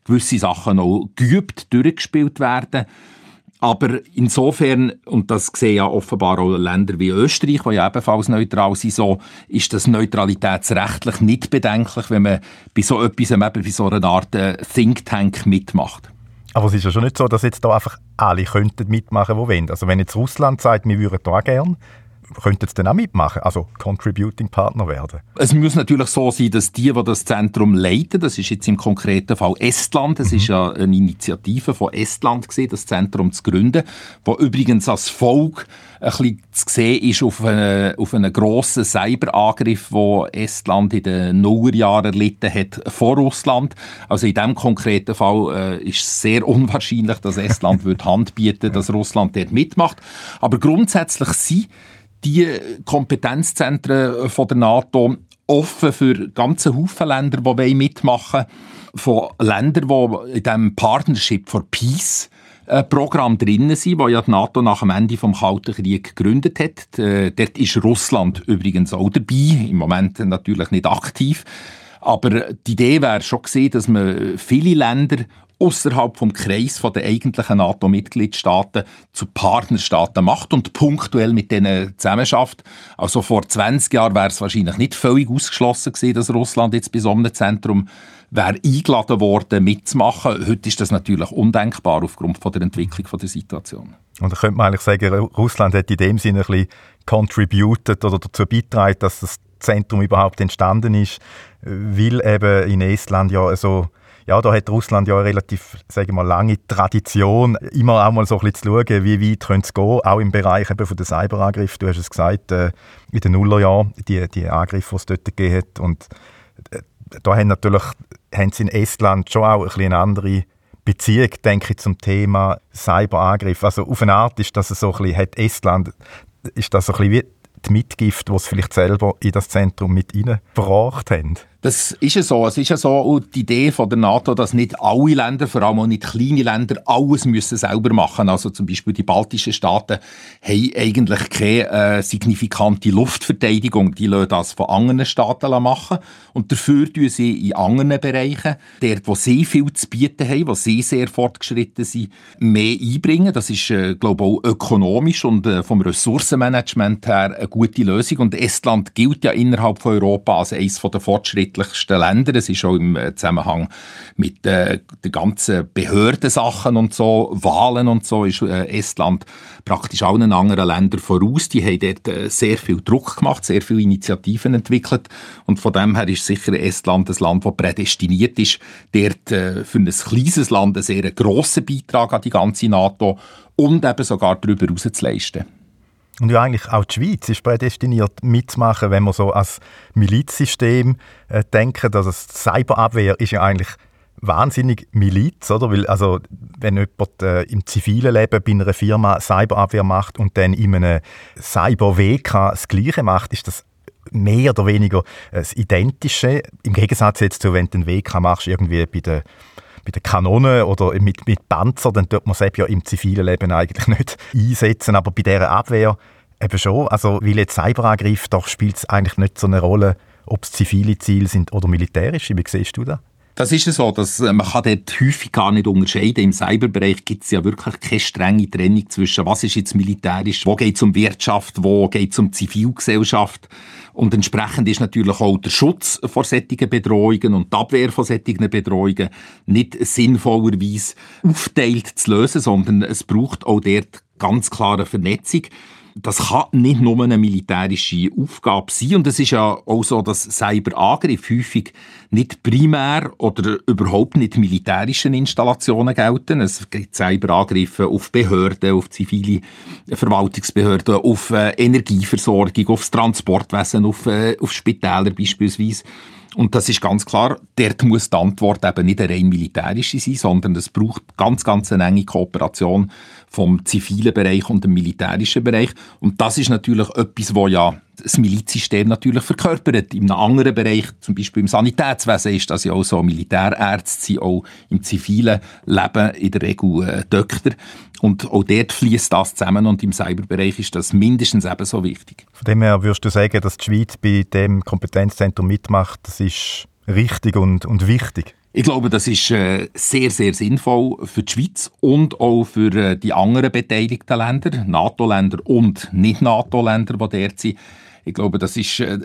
gewisse Sachen auch geübt, durchgespielt werden. Aber insofern, und das sehen ja offenbar auch Länder wie Österreich, die ja ebenfalls neutral sind, so ist das neutralitätsrechtlich nicht bedenklich, wenn man bei so etwas, eben bei so einer Art äh, Think Tank mitmacht. Aber es ist ja schon nicht so, dass jetzt da einfach alle könnten mitmachen, die wollen. Also wenn jetzt Russland sagt, wir würden da gerne, könnten sie dann auch mitmachen, also Contributing Partner werden? Es muss natürlich so sein, dass die, die das Zentrum leiten, das ist jetzt im konkreten Fall Estland, es mhm. ist ja eine Initiative von Estland gewesen, das Zentrum zu gründen, wo übrigens als Folge ein bisschen zu sehen ist auf einen, auf einen grossen Cyberangriff, wo Estland in den Nullerjahren erlitten hat vor Russland. Also in diesem konkreten Fall äh, ist es sehr unwahrscheinlich, dass Estland wird Hand bieten, dass Russland dort mitmacht. Aber grundsätzlich sind die Kompetenzzentren von der NATO offen für ganze Haufen Länder, die mitmachen wollen. Von Ländern, die in diesem Partnership for Peace äh, Programm drin sind, wo ja die NATO nach dem Ende des Kalten Krieges gegründet hat. Äh, dort ist Russland übrigens auch dabei, im Moment natürlich nicht aktiv. Aber die Idee wäre schon gesehen, dass man viele Länder außerhalb vom Kreis der eigentlichen NATO-Mitgliedstaaten zu Partnerstaaten macht und punktuell mit denen zusammenschafft. Also vor 20 Jahren wäre es wahrscheinlich nicht völlig ausgeschlossen gewesen, dass Russland jetzt bei so einem Zentrum wäre eingeladen worden, mitzumachen. Heute ist das natürlich undenkbar aufgrund von der Entwicklung von der Situation. Und da könnte man eigentlich sagen, Russland hat in dem Sinne ein bisschen contributed oder dazu beigetragen, dass das Zentrum überhaupt entstanden ist, weil eben in Estland ja so ja, da hat Russland ja eine relativ, sagen mal, lange Tradition, immer auch mal so ein bisschen zu schauen, wie weit es gehen, auch im Bereich eben von der Cyberangriff. Du hast es gesagt, äh, in den Nullerjahren, die, die Angriffe, die es dort gegeben hat. Und äh, da haben natürlich haben sie in Estland schon auch ein bisschen eine andere Beziehung, denke ich, zum Thema Cyberangriff. Also auf eine Art ist das so ein bisschen, hat Estland, ist das so ein bisschen wie die Mitgift, die sie vielleicht selber in das Zentrum mit reingebracht haben. Das ist ja so. Es ist ja so die Idee von der NATO, dass nicht alle Länder, vor allem auch nicht kleine Länder, alles müssen selber machen. Also zum Beispiel die baltischen Staaten haben eigentlich keine äh, signifikante Luftverteidigung. Die lassen das von anderen Staaten machen. Und dafür tun sie in anderen Bereichen, dort, wo sie viel zu bieten haben, wo sie sehr fortgeschritten sind, mehr einbringen. Das ist, äh, glaube ich, auch ökonomisch und äh, vom Ressourcenmanagement her eine gute Lösung. Und Estland gilt ja innerhalb von Europa als eines der Fortschritte fortschrittlichsten Länder. Es ist auch im äh, Zusammenhang mit äh, den ganzen Behördensachen und so, Wahlen und so, ist äh, Estland praktisch allen anderen Ländern voraus. Die haben dort sehr viel Druck gemacht, sehr viele Initiativen entwickelt und von dem her ist sicher Estland ein Land, das prädestiniert ist, dort für ein kleines Land einen sehr grossen Beitrag an die ganze NATO und eben sogar darüber hinaus zu leisten. Und ja, eigentlich auch die Schweiz ist prädestiniert mitzumachen, wenn wir so als Milizsystem äh, denken, dass es Cyberabwehr ist ja eigentlich wahnsinnig Miliz, oder? Weil, also, wenn jemand äh, im zivilen Leben bei einer Firma Cyberabwehr macht und dann in einem Cyber-WK das Gleiche macht, ist das mehr oder weniger das Identische. Im Gegensatz jetzt zu, wenn du einen WK machst, irgendwie bei der bei den Kanonen oder mit, mit Panzer, dann tut man es ja im zivilen Leben eigentlich nicht einsetzen, aber bei dieser Abwehr eben schon. Also, weil jetzt Cyberangriff, doch spielt es eigentlich nicht so eine Rolle, ob es zivile Ziele sind oder militärische. Wie siehst du das? Das ist so, dass äh, man kann dort häufig gar nicht unterscheiden. Im Cyberbereich gibt es ja wirklich keine strenge Trennung zwischen was ist jetzt militärisch, wo geht es um Wirtschaft, wo geht es um Zivilgesellschaft. Und entsprechend ist natürlich auch der Schutz vor solchen Bedrohungen und die Abwehr von solchen Bedrohungen nicht sinnvollerweise aufteilt zu lösen, sondern es braucht auch dort ganz klare Vernetzung das kann nicht nur eine militärische Aufgabe sein. Und es ist ja auch so, dass Cyberangriffe häufig nicht primär oder überhaupt nicht militärischen Installationen gelten. Es gibt Cyberangriffe auf Behörden, auf zivile Verwaltungsbehörden, auf äh, Energieversorgung, aufs Transportwesen, auf, äh, auf Spitäler beispielsweise. Und das ist ganz klar, dort muss die Antwort eben nicht eine rein militärische sein, sondern es braucht ganz, ganz eine enge Kooperation vom zivilen Bereich und dem militärischen Bereich. Und das ist natürlich etwas, wo ja das Milizsystem natürlich verkörpert. In einem anderen Bereich, zum Beispiel im Sanitätswesen, ist das ja auch so. Militärärzte sind auch im zivilen Leben in der Regel äh, Doktor. Und auch dort fließt das zusammen und im Cyberbereich ist das mindestens ebenso wichtig. Von dem her würdest du sagen, dass die Schweiz bei dem Kompetenzzentrum mitmacht, das ist richtig und, und wichtig? Ich glaube, das ist äh, sehr, sehr sinnvoll für die Schweiz und auch für äh, die anderen beteiligten Länder, NATO-Länder und Nicht-NATO-Länder, die dort sind. Ich glaube, das ist äh,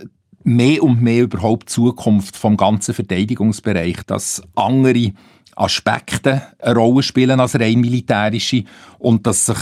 mehr und mehr überhaupt die Zukunft vom ganzen Verteidigungsbereich, dass andere Aspekte eine Rolle spielen als rein militärische und dass sich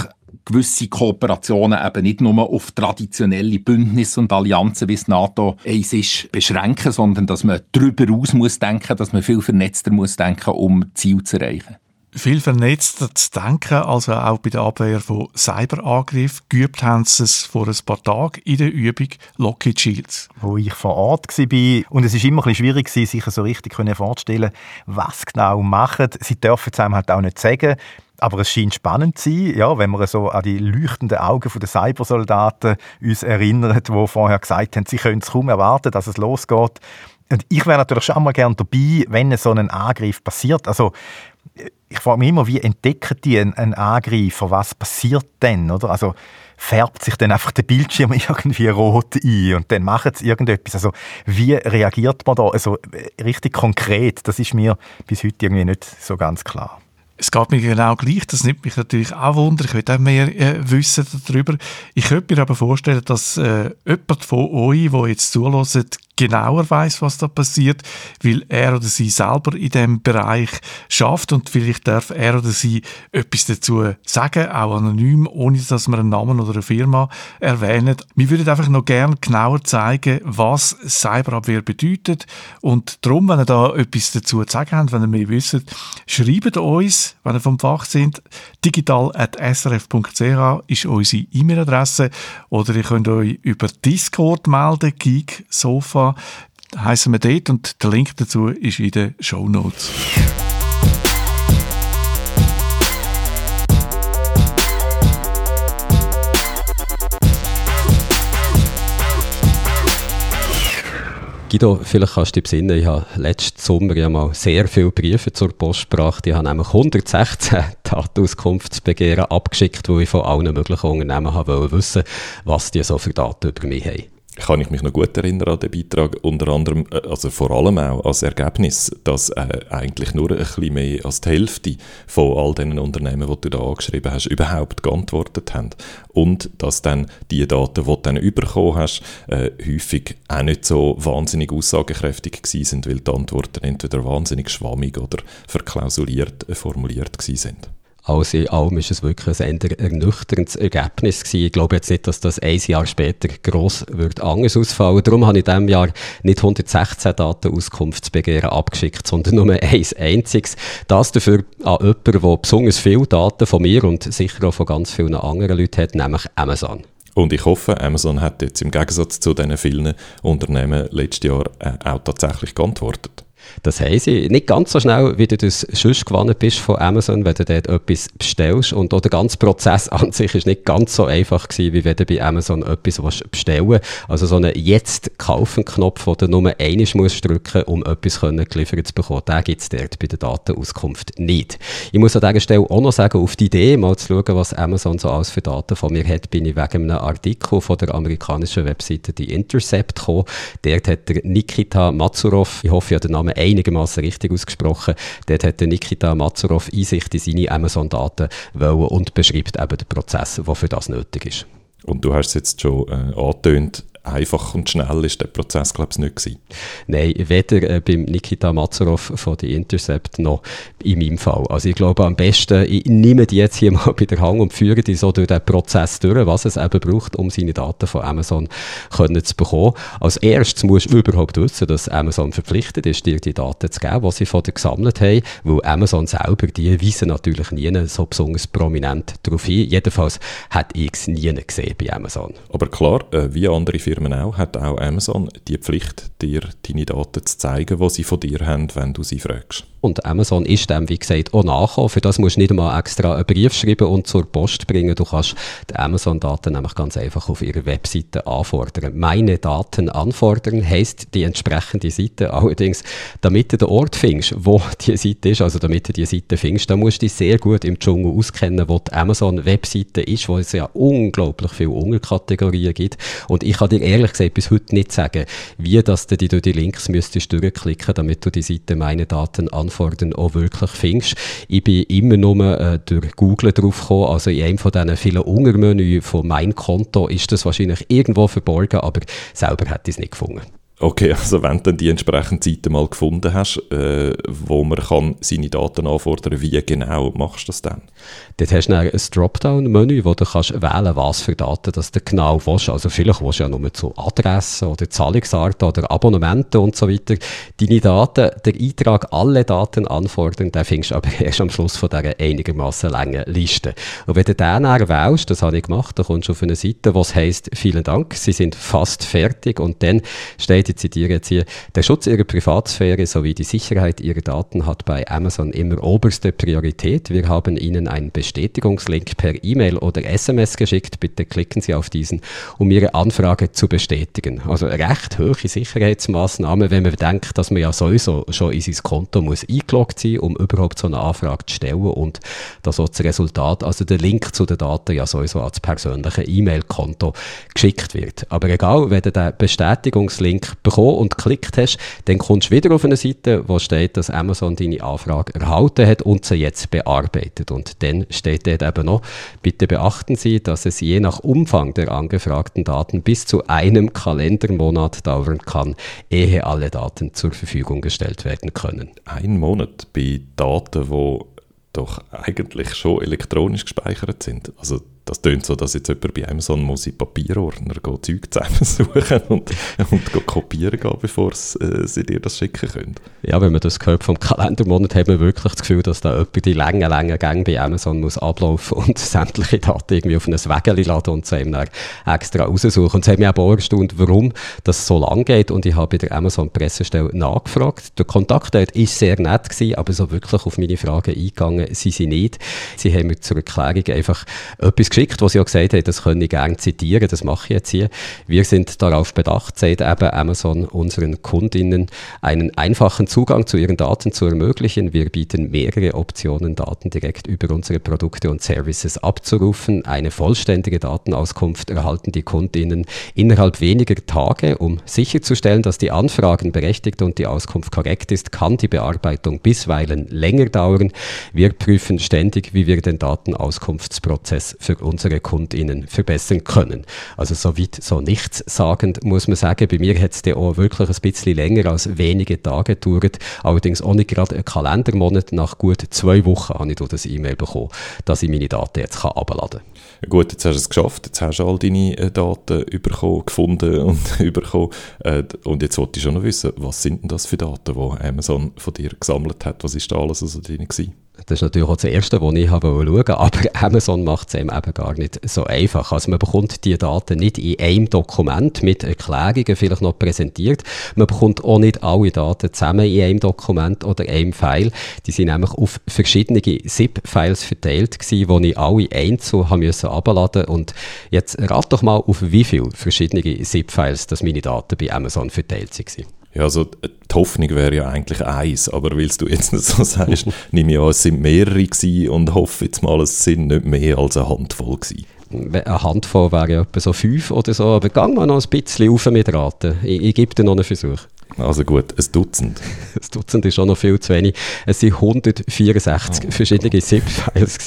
gewisse Kooperationen eben nicht nur auf traditionelle Bündnisse und Allianzen, wie es NATO eins ist, beschränken, sondern dass man darüber aus muss denken, dass man viel vernetzter muss denken, um Ziel zu erreichen viel vernetzter zu denken, also auch bei der Abwehr von Cyberangriffen. Geübt haben sie es vor ein paar Tagen in der Übung Lockheed Shields. Wo ich vor Ort war. Und es war immer ein bisschen schwierig, sich so richtig vorzustellen, was genau machen. Sie dürfen es einem halt auch nicht sagen. Aber es scheint spannend zu sein, ja, wenn wir so an die leuchtenden Augen der Cybersoldaten uns erinnern, die vorher gesagt haben, sie können es kaum erwarten, dass es losgeht. Und ich wäre natürlich schon einmal gerne dabei, wenn so ein Angriff passiert. Also, ich frage mich immer, wie entdecken die einen, Angreifer? Was passiert denn? Oder? Also, färbt sich dann einfach der Bildschirm irgendwie rot ein und dann machen sie irgendetwas. Also, wie reagiert man da? Also, richtig konkret, das ist mir bis heute irgendwie nicht so ganz klar. Es geht mir genau gleich, das nimmt mich natürlich auch wunder. Ich will auch mehr äh, wissen darüber. Ich könnte mir aber vorstellen, dass äh, jemand von euch, der jetzt zulässt, genauer weiß, was da passiert, weil er oder sie selber in dem Bereich schafft und vielleicht darf er oder sie etwas dazu sagen, auch anonym, ohne dass man einen Namen oder eine Firma erwähnt. Wir würden einfach noch gerne genauer zeigen, was Cyberabwehr bedeutet. Und darum, wenn ihr da etwas dazu zu sagen habt, wenn ihr mehr wisst, schreibt uns, wenn ihr vom Fach sind, digital.srf.ch ist unsere E-Mail-Adresse. Oder ihr könnt euch über Discord melden, Geek Sofa Sofa, heißen wir dort und der Link dazu ist in den Show Notes. Guido, vielleicht kannst du dich besinnen, ich habe letzten Sommer ja mal sehr viele Briefe zur Post gebracht. Ich habe nämlich 116 Datenauskunftsbegehren abgeschickt, wo ich von allen möglichen Unternehmen wollte wissen was die so für Daten über mich haben kann ich mich noch gut erinnern an den Beitrag, unter anderem, äh, also vor allem auch als Ergebnis, dass äh, eigentlich nur ein bisschen mehr als die Hälfte von all den Unternehmen, die du da angeschrieben hast, überhaupt geantwortet haben. Und dass dann die Daten, die du dann bekommen hast, äh, häufig auch nicht so wahnsinnig aussagekräftig sind, weil die Antworten entweder wahnsinnig schwammig oder verklausuliert äh, formuliert sind. Alles in allem ist es wirklich ein ernüchterndes Ergebnis gewesen. Ich glaube jetzt nicht, dass das ein Jahr später gross wird anders ausfallen. Darum habe ich in diesem Jahr nicht 116 Datenauskunftsbegehren abgeschickt, sondern nur ein einziges. Das dafür an jemanden, der besonders viele Daten von mir und sicher auch von ganz vielen anderen Leuten hat, nämlich Amazon. Und ich hoffe, Amazon hat jetzt im Gegensatz zu diesen vielen Unternehmen letztes Jahr äh, auch tatsächlich geantwortet. Das sie nicht ganz so schnell, wie du das sonst gewonnen bist von Amazon, wenn du dort etwas bestellst. Und auch der ganze Prozess an sich ist nicht ganz so einfach gewesen, wie wenn du bei Amazon etwas bestellen willst. Also so einen Jetzt-Kaufen-Knopf, den du nur einmal musst drücken um etwas geliefert zu bekommen, den gibt es dort bei der Datenauskunft nicht. Ich muss an dieser Stelle auch noch sagen, auf die Idee, mal zu schauen, was Amazon so alles für Daten von mir hat, bin ich wegen einem Artikel von der amerikanischen Webseite The Intercept gekommen. Dort hat der Nikita Matsurov, ich hoffe, ich habe den Namen einigermaßen richtig ausgesprochen. Dort hat Nikita Mazurov Einsicht in seine Amazon-Daten und beschreibt eben den Prozess, der für das nötig ist. Und du hast es jetzt schon äh, angetönt, einfach und schnell ist der Prozess, glaube ich, nicht gewesen. Nein, weder äh, beim Nikita Mazarov von The Intercept noch in meinem Fall. Also ich glaube am besten, ich nehme die jetzt hier mal bei der Hand und führe die so durch den Prozess durch, was es eben braucht, um seine Daten von Amazon können zu bekommen. Als erstes musst du überhaupt wissen, dass Amazon verpflichtet ist, dir die Daten zu geben, die sie von dir gesammelt haben, weil Amazon selber, die weisen natürlich nie so besonders prominent darauf hin. Jedenfalls hat ich es nie gesehen bei Amazon. Aber klar, äh, wie andere Firmen Firmen auch, hat auch Amazon die Pflicht, dir deine Daten zu zeigen, die sie von dir haben, wenn du sie fragst. Und Amazon ist dem, wie gesagt, auch nachgekommen. Für das musst du nicht einmal extra einen Brief schreiben und zur Post bringen. Du kannst die Amazon-Daten nämlich ganz einfach auf ihrer Webseite anfordern. Meine Daten anfordern heisst die entsprechende Seite. Allerdings, damit du den Ort findest, wo die Seite ist, also damit du die Seite findest, da musst du dich sehr gut im Dschungel auskennen, wo die Amazon-Webseite ist, wo es ja unglaublich viele Unterkategorien gibt. Und ich kann dir ehrlich gesagt bis heute nicht sagen, wie dass du die durch die Links müsstest durchklicken, damit du die Seite meine Daten Anfordern auch wirklich findest. Ich bin immer nur äh, durch Google drauf gekommen, also in einem von diesen vielen Untermenü von meinem Konto ist das wahrscheinlich irgendwo verborgen, aber selber hätte ich es nicht gefunden. Okay, also wenn du dann die entsprechende Seite mal gefunden hast, äh, wo man kann seine Daten anfordern kann, wie genau machst du das dann? Dort hast du dann ein Dropdown-Menü, wo du kannst wählen was für Daten das du genau willst. Also vielleicht willst du ja nur zu Adressen oder Zahlungsarten oder Abonnementen und so weiter. Deine Daten, der Eintrag alle Daten anfordern, den findest du aber erst am Schluss von dieser einigermaßen langen Liste. Und wenn du den dann wählst, das habe ich gemacht, dann kommst du auf eine Seite, wo es heisst, vielen Dank, Sie sind fast fertig und dann steht ich zitiere jetzt hier, der Schutz Ihrer Privatsphäre sowie die Sicherheit Ihrer Daten hat bei Amazon immer oberste Priorität. Wir haben Ihnen einen Bestätigungslink per E-Mail oder SMS geschickt. Bitte klicken Sie auf diesen, um Ihre Anfrage zu bestätigen. Also recht hohe Sicherheitsmaßnahme, wenn man denkt, dass man ja sowieso schon in sein Konto muss eingeloggt sein, um überhaupt so eine Anfrage zu stellen und dass auch das Resultat, also der Link zu den Daten ja sowieso als persönliche E-Mail-Konto geschickt wird. Aber egal, wenn den Bestätigungslink bekommen und geklickt hast, dann kommst du wieder auf eine Seite, wo steht, dass Amazon deine Anfrage erhalten hat und sie jetzt bearbeitet. Und dann steht dort eben noch, bitte beachten Sie, dass es je nach Umfang der angefragten Daten bis zu einem Kalendermonat dauern kann, ehe alle Daten zur Verfügung gestellt werden können. Ein Monat bei Daten, die doch eigentlich schon elektronisch gespeichert sind. Also das tönt so, dass jetzt jemand bei Amazon muss in Papierordner geht Zeug zusammensuchen und, und kopieren gehen, bevor äh, sie dir das schicken können. Ja, wenn man das gehört vom Kalendermonat, hat man wirklich das Gefühl, dass da jemand die lange, lange Gänge bei Amazon muss ablaufen und sämtliche Daten irgendwie auf ein Wägeli laden und sie eben extra raussuchen. Und es hat mich auch erstaunt, warum das so lang geht und ich habe bei der Amazon-Pressestelle nachgefragt. Der Kontakt dort war sehr nett, gewesen, aber so wirklich auf meine Fragen eingegangen sind sie nicht. Sie haben mir zur Erklärung einfach etwas geschickt, wo sie auch gesagt haben, das können ich gerne zitieren, das mache ich jetzt hier. Wir sind darauf bedacht, sagt eben Amazon unseren Kundinnen, einen einfachen Zugang zu ihren Daten zu ermöglichen. Wir bieten mehrere Optionen, Daten direkt über unsere Produkte und Services abzurufen. Eine vollständige Datenauskunft erhalten die Kundinnen innerhalb weniger Tage. Um sicherzustellen, dass die Anfragen berechtigt und die Auskunft korrekt ist, kann die Bearbeitung bisweilen länger dauern. Wir prüfen ständig, wie wir den Datenauskunftsprozess für unsere KundInnen verbessern können. Also so weit, so nichts sagend muss man sagen. Bei mir hat es auch wirklich ein bisschen länger als wenige Tage gedauert. Allerdings nicht gerade einen Kalendermonat. Nach gut zwei Wochen habe ich das E-Mail bekommen, dass ich meine Daten jetzt herunterladen kann. Gut, jetzt hast du es geschafft. Jetzt hast du all deine äh, Daten bekommen, gefunden und bekommen. Äh, und jetzt wollte ich schon noch wissen, was sind denn das für Daten, die Amazon von dir gesammelt hat? Was ist da alles also drin gewesen? Das ist natürlich auch das Erste, was ich habe schauen wollte. Aber Amazon macht es eben, eben gar nicht so einfach. Also man bekommt die Daten nicht in einem Dokument mit Erklärungen vielleicht noch präsentiert. Man bekommt auch nicht alle Daten zusammen in einem Dokument oder einem File. Die sind nämlich auf verschiedene ZIP-Files verteilt gewesen, die ich alle einzeln haben müssen abladen Und jetzt rat doch mal, auf wie viele verschiedene ZIP-Files meine Daten bei Amazon verteilt waren. Ja, also die Hoffnung wäre ja eigentlich eins, aber weil du jetzt nicht so sagst, nehme ich an, es sind mehrere gewesen und hoffe jetzt mal, es sind nicht mehr als eine Handvoll gewesen. Eine Handvoll wäre ja etwa so fünf oder so, aber gang mal noch ein bisschen auf mit Raten. Ich, ich gebe dir noch einen Versuch. Also gut, ein Dutzend. ein Dutzend ist schon noch viel zu wenig. Es waren 164 oh. verschiedene ZIP-Files.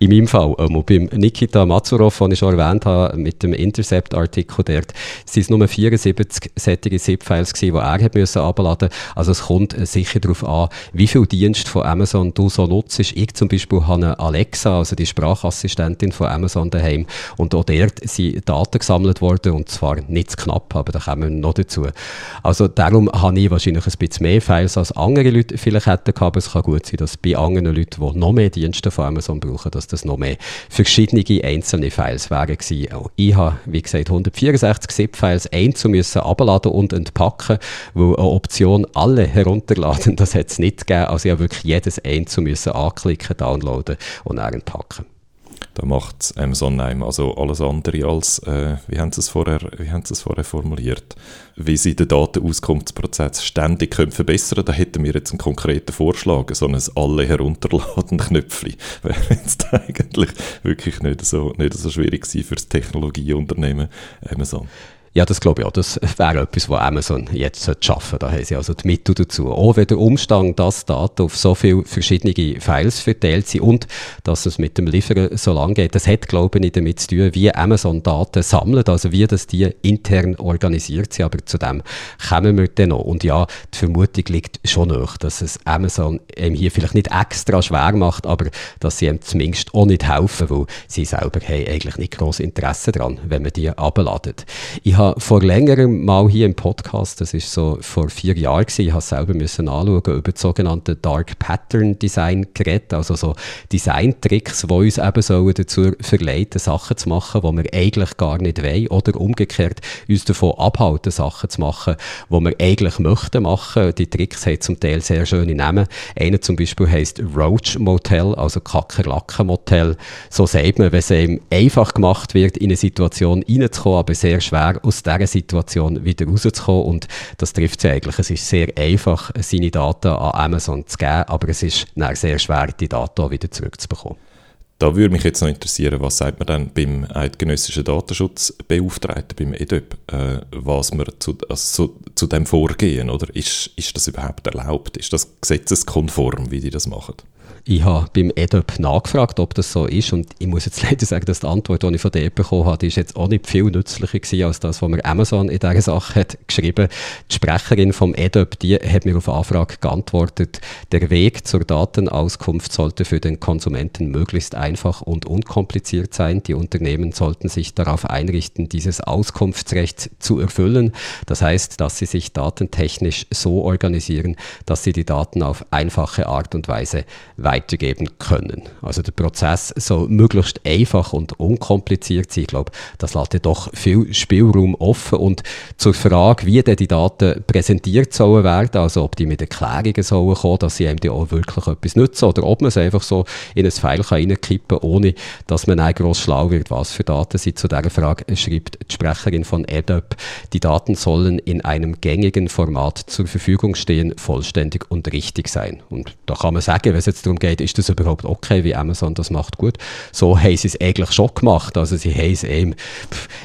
In meinem Fall, ähm, beim Nikita Mazurov, den ich schon erwähnt habe, mit dem Intercept-Artikel dort, waren es nur 74 solche ZIP-Files, die er hat müssen abladen Also es kommt sicher darauf an, wie viel Dienst von Amazon du so nutzt. Ich zum Beispiel habe eine Alexa, also die Sprachassistentin von Amazon daheim, und auch dort sind Daten gesammelt worden, und zwar nicht zu knapp, aber da kommen wir noch dazu. Also darum habe ich wahrscheinlich ein bisschen mehr Files als andere Leute vielleicht hätten gehabt. Aber es kann gut sein, dass bei anderen Leuten, die noch mehr Dienste von Amazon brauchen, dass das noch mehr verschiedene einzelne Files wären gewesen. Ich habe, wie gesagt, 164 ZIP-Files einzeln müssen abladen und entpacken, weil eine Option alle herunterladen, das hat es nicht gegeben. Also ich habe wirklich jedes einzeln anklicken, downloaden und dann entpacken. Da macht Amazon einem also alles andere als, äh, wie, haben sie es vorher, wie haben sie es vorher formuliert, wie sie den Datenauskunftsprozess ständig können verbessern können. Da hätten wir jetzt einen konkreten Vorschlag, so ein alle herunterladen Knöpfchen. Wäre jetzt eigentlich wirklich nicht so, nicht so schwierig gewesen für das Technologieunternehmen Amazon. Ja, das glaube ich auch. Das wäre etwas, was Amazon jetzt schaffen sollte. Da haben sie also die Mittel dazu. Auch wenn der Umstand, dass Daten auf so viele verschiedene Files verteilt sind und dass es mit dem Liefern so lange geht, das hat, glaube ich, damit zu tun, wie Amazon Daten sammelt, also wie das die intern organisiert sind. Aber zu dem kommen wir dann noch. Und ja, die Vermutung liegt schon nach, dass es Amazon eben hier vielleicht nicht extra schwer macht, aber dass sie ihm zumindest auch nicht helfen, weil sie selber haben eigentlich nicht großes Interesse daran, wenn man die abladet. Ich vor längerem mal hier im Podcast, das ist so vor vier Jahren gewesen, ich habe selber müssen anschauen, über das sogenannte Dark Pattern Design geredet, also so Design-Tricks, die uns eben sollen dazu verleiten, Sachen zu machen, die wir eigentlich gar nicht wollen oder umgekehrt uns davon abhalten, Sachen zu machen, die wir eigentlich möchten machen. Die Tricks haben zum Teil sehr schöne Namen. Einer zum Beispiel heisst Roach Motel, also Kakerlaken Motel. So sagt man, wenn es eben einfach gemacht wird, in eine Situation reinzukommen, aber sehr schwer aus dieser Situation wieder rauszukommen. Und das trifft es eigentlich. Es ist sehr einfach, seine Daten an Amazon zu geben, aber es ist sehr schwer, die Daten wieder zurückzubekommen. Da würde mich jetzt noch interessieren, was sagt man dann beim eidgenössischen Datenschutzbeauftragten, beim EDÖP, äh, was man zu, also zu, zu dem vorgehen, oder? Ist, ist das überhaupt erlaubt? Ist das gesetzeskonform, wie die das machen? Ich habe beim EDOP nachgefragt, ob das so ist und ich muss jetzt leider sagen, dass die Antwort, die ich von der bekommen habe, ist jetzt auch nicht viel nützlicher gewesen, als das, was mir Amazon in dieser Sache hat geschrieben. Die Sprecherin vom EDOP, die hat mir auf Anfrage geantwortet, der Weg zur Datenauskunft sollte für den Konsumenten möglichst einfach und unkompliziert sein. Die Unternehmen sollten sich darauf einrichten, dieses Auskunftsrecht zu erfüllen. Das heißt, dass sie sich datentechnisch so organisieren, dass sie die Daten auf einfache Art und Weise weitergeben können. Also der Prozess soll möglichst einfach und unkompliziert sein. Ich glaube, das lässt ja doch viel Spielraum offen und zur Frage, wie denn die Daten präsentiert sollen werden, also ob die mit Erklärungen sollen kommen, dass sie die auch wirklich etwas nützen oder ob man es einfach so in ein File reinkippen kann, ohne dass man ein gross schlau wird, was für Daten sie zu dieser Frage schreibt die Sprecherin von EDUP. Die Daten sollen in einem gängigen Format zur Verfügung stehen, vollständig und richtig sein. Und da kann man sagen, wenn es jetzt darum geht, ist das überhaupt okay, wie Amazon das macht, gut. So haben sie es eigentlich schon gemacht. Also sie haben es eben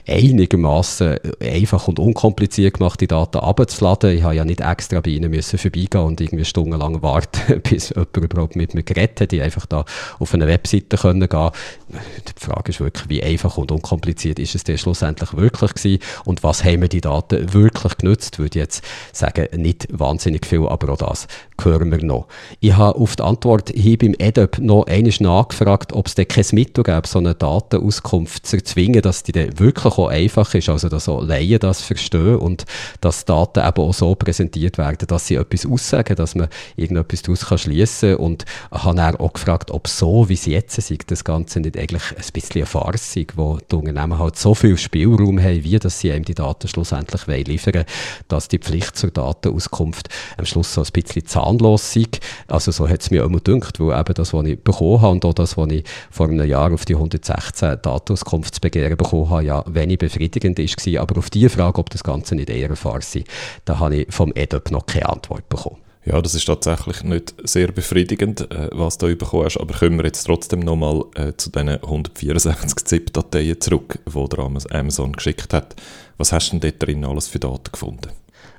einigermaßen einfach und unkompliziert gemacht, die Daten abzuladen. Ich habe ja nicht extra bei ihnen müssen vorbeigehen und irgendwie stundenlang warten, bis jemand überhaupt mit mir geredet hat. Ich einfach da auf eine Webseite können gehen. Die Frage ist wirklich, wie einfach und unkompliziert ist es denn schlussendlich wirklich gewesen und was haben wir die Daten wirklich genutzt? Würde ich jetzt sagen, nicht wahnsinnig viel, aber auch das hören wir noch. Ich habe auf die Antwort hier beim EDUP noch einmal nachgefragt, ob es denn kein Mittel gäbe, so eine Datenauskunft zu erzwingen, dass die dann wirklich auch einfach ist, also dass auch Laien das verstehen und dass Daten eben auch so präsentiert werden, dass sie etwas aussagen, dass man irgendetwas daraus schließen kann und habe dann auch gefragt, ob so, wie es jetzt ist, das Ganze nicht eigentlich ein bisschen eine Farce wo die Unternehmen halt so viel Spielraum haben, wie dass sie einem die Daten schlussendlich liefern wollen, dass die Pflicht zur Datenauskunft am Schluss so ein bisschen zahnlos sei. Also so hat es mir immer gedacht, weil eben das, was ich bekommen habe und auch das, was ich vor einem Jahr auf die 116 Datenauskunftsbegehren bekommen habe, ja wenig befriedigend war. Aber auf die Frage, ob das Ganze nicht eher eine Farce ist, da habe ich vom EDUP noch keine Antwort bekommen. Ja, das ist tatsächlich nicht sehr befriedigend, äh, was du bekommen hast, aber kommen wir jetzt trotzdem nochmal äh, zu diesen 164 ZIP-Dateien zurück, die Amazon geschickt hat. Was hast du denn dort drin alles für Daten gefunden?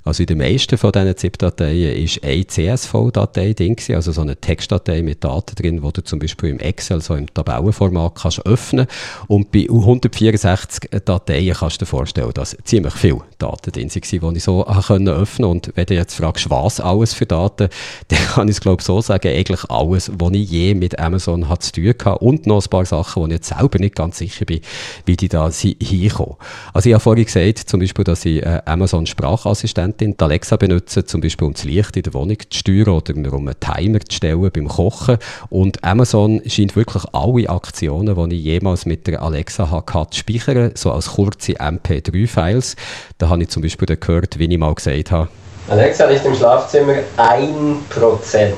Also in den meisten von diesen ZIP-Dateien ist eine CSV-Datei drin, also so eine Textdatei mit Daten drin, die du zum Beispiel im Excel, so im Tabellenformat kannst öffnen Und bei 164 Dateien kannst du dir vorstellen, dass ziemlich viele Daten drin waren, die ich so öffnen konnte. Und wenn du jetzt fragst, was alles für Daten, dann kann ich es glaube so sagen, eigentlich alles, was ich je mit Amazon hat zu tun hatte und noch ein paar Sachen, wo ich jetzt selber nicht ganz sicher bin, wie die da hinkommen. Also ich habe vorhin gesagt, zum Beispiel, dass ich äh, Amazon Sprachassistent Assistentin die Alexa benutzen, zum Beispiel um das Licht in der Wohnung zu steuern oder um einen Timer zu stellen beim Kochen. Und Amazon scheint wirklich alle Aktionen, die ich jemals mit der Alexa hatte, zu speichern, so als kurze MP3-Files. Da habe ich zum Beispiel gehört, wie ich mal gesagt habe, Alexa liegt im Schlafzimmer 1%.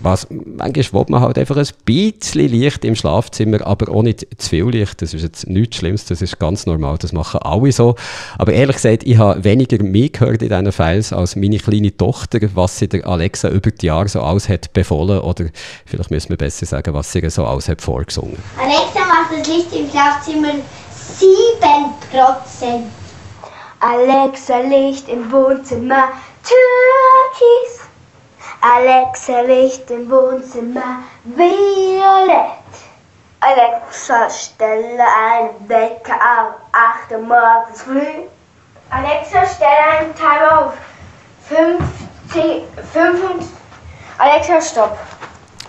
Was, manchmal will man halt einfach ein bisschen Licht im Schlafzimmer, aber auch nicht zu viel Licht. Das ist jetzt nichts Schlimmes, das ist ganz normal, das machen alle so. Aber ehrlich gesagt, ich habe weniger mehr gehört in diesen Files als meine kleine Tochter, was sie der Alexa über die Jahre so alles hat befohlen oder vielleicht müssen wir besser sagen, was sie so alles hat vorgesungen. Alexa macht das Licht im Schlafzimmer 7%. Alexa Licht im Wohnzimmer türkis. Alexa, Licht im Wohnzimmer violett. Alexa, stelle einen Wecker auf 8 Uhr morgens früh. Alexa, stelle einen Timer auf 50, 55. Alexa, stopp.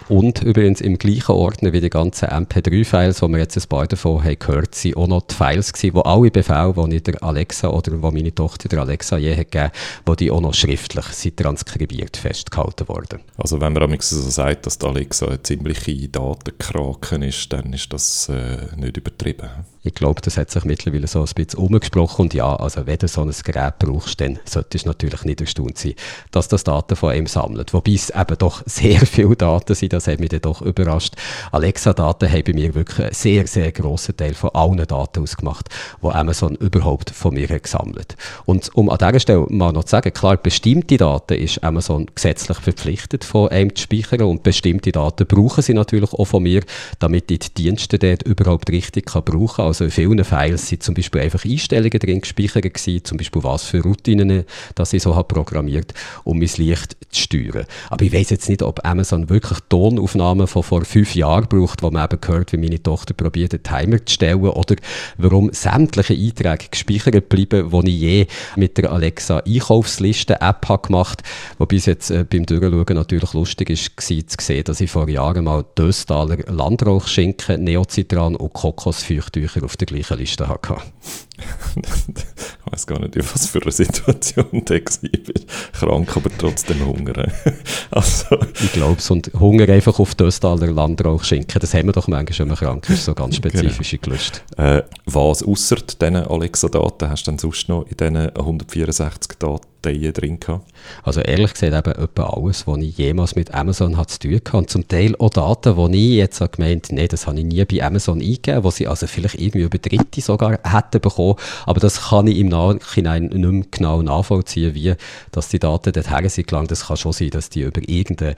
Und übrigens im gleichen Ordner wie die ganzen MP3-Files, wo wir jetzt ein paar davon haben gehört, sind auch noch die Files gewesen, wo alle Befehle, die ich der Alexa oder wo meine Tochter der Alexa je hat gegeben, wo die auch noch schriftlich sind transkribiert festgehalten worden. Also wenn man so sagt, dass die Alexa eine ziemliche Datenkraken ist, dann ist das äh, nicht übertrieben. Ich glaube, das hat sich mittlerweile so ein bisschen umgesprochen und ja, also wenn du so ein Gerät brauchst, dann sollte es natürlich nicht erstaunt sein, dass das Daten von ihm sammelt. Wobei es eben doch sehr viele Daten sind, das hat mich dann doch überrascht. Alexa-Daten haben bei mir wirklich einen sehr, sehr grossen Teil von allen Daten ausgemacht, die Amazon überhaupt von mir hat gesammelt. Und um an dieser Stelle mal noch zu sagen, klar, bestimmte Daten ist Amazon gesetzlich verpflichtet, von einem zu speichern und bestimmte Daten brauchen sie natürlich auch von mir, damit ich die Dienste dort überhaupt richtig kann brauchen kann also in vielen Files sind zum Beispiel einfach Einstellungen drin gespeichert gewesen, zum Beispiel was für Routinen, dass ich so habe programmiert, um mein Licht zu steuern. Aber ich weiß jetzt nicht, ob Amazon wirklich Tonaufnahmen von vor fünf Jahren braucht, wo man eben gehört, wie meine Tochter probiert, einen Timer zu stellen, oder warum sämtliche Einträge gespeichert bleiben, die ich je mit der Alexa Einkaufsliste-App gemacht habe. Wobei es jetzt äh, beim Durchschauen natürlich lustig war zu sehen, dass ich vor Jahren mal Döstaler Landrauchschinken, Neocitran und Kokosfeuchtücher auf der gleichen Liste hatte. Ich weiß gar nicht, in was für eine Situation der war. Krank, aber trotzdem Hunger. also. Ich glaube es. Und Hunger einfach auf Döstaler Landrauchschinken, das haben wir doch manchmal, wenn man krank ist, so ganz genau. spezifische genau. Gelüste. Äh, was außer diesen Alexa-Daten hast du denn sonst noch in diesen 164 Daten Dateien drin gehabt? Also ehrlich gesagt eben etwa alles, was ich jemals mit Amazon hat zu tun hatte. Und zum Teil auch Daten, die ich jetzt habe gemeint nee, das habe ich nie bei Amazon eingegeben, wo sie also vielleicht irgendwie über Dritte sogar hätten bekommen. Aber das kann ich im Nachhinein nicht mehr genau nachvollziehen, wie dass die Daten dorthin sind gelangt. Das kann schon sein, dass die über irgendeine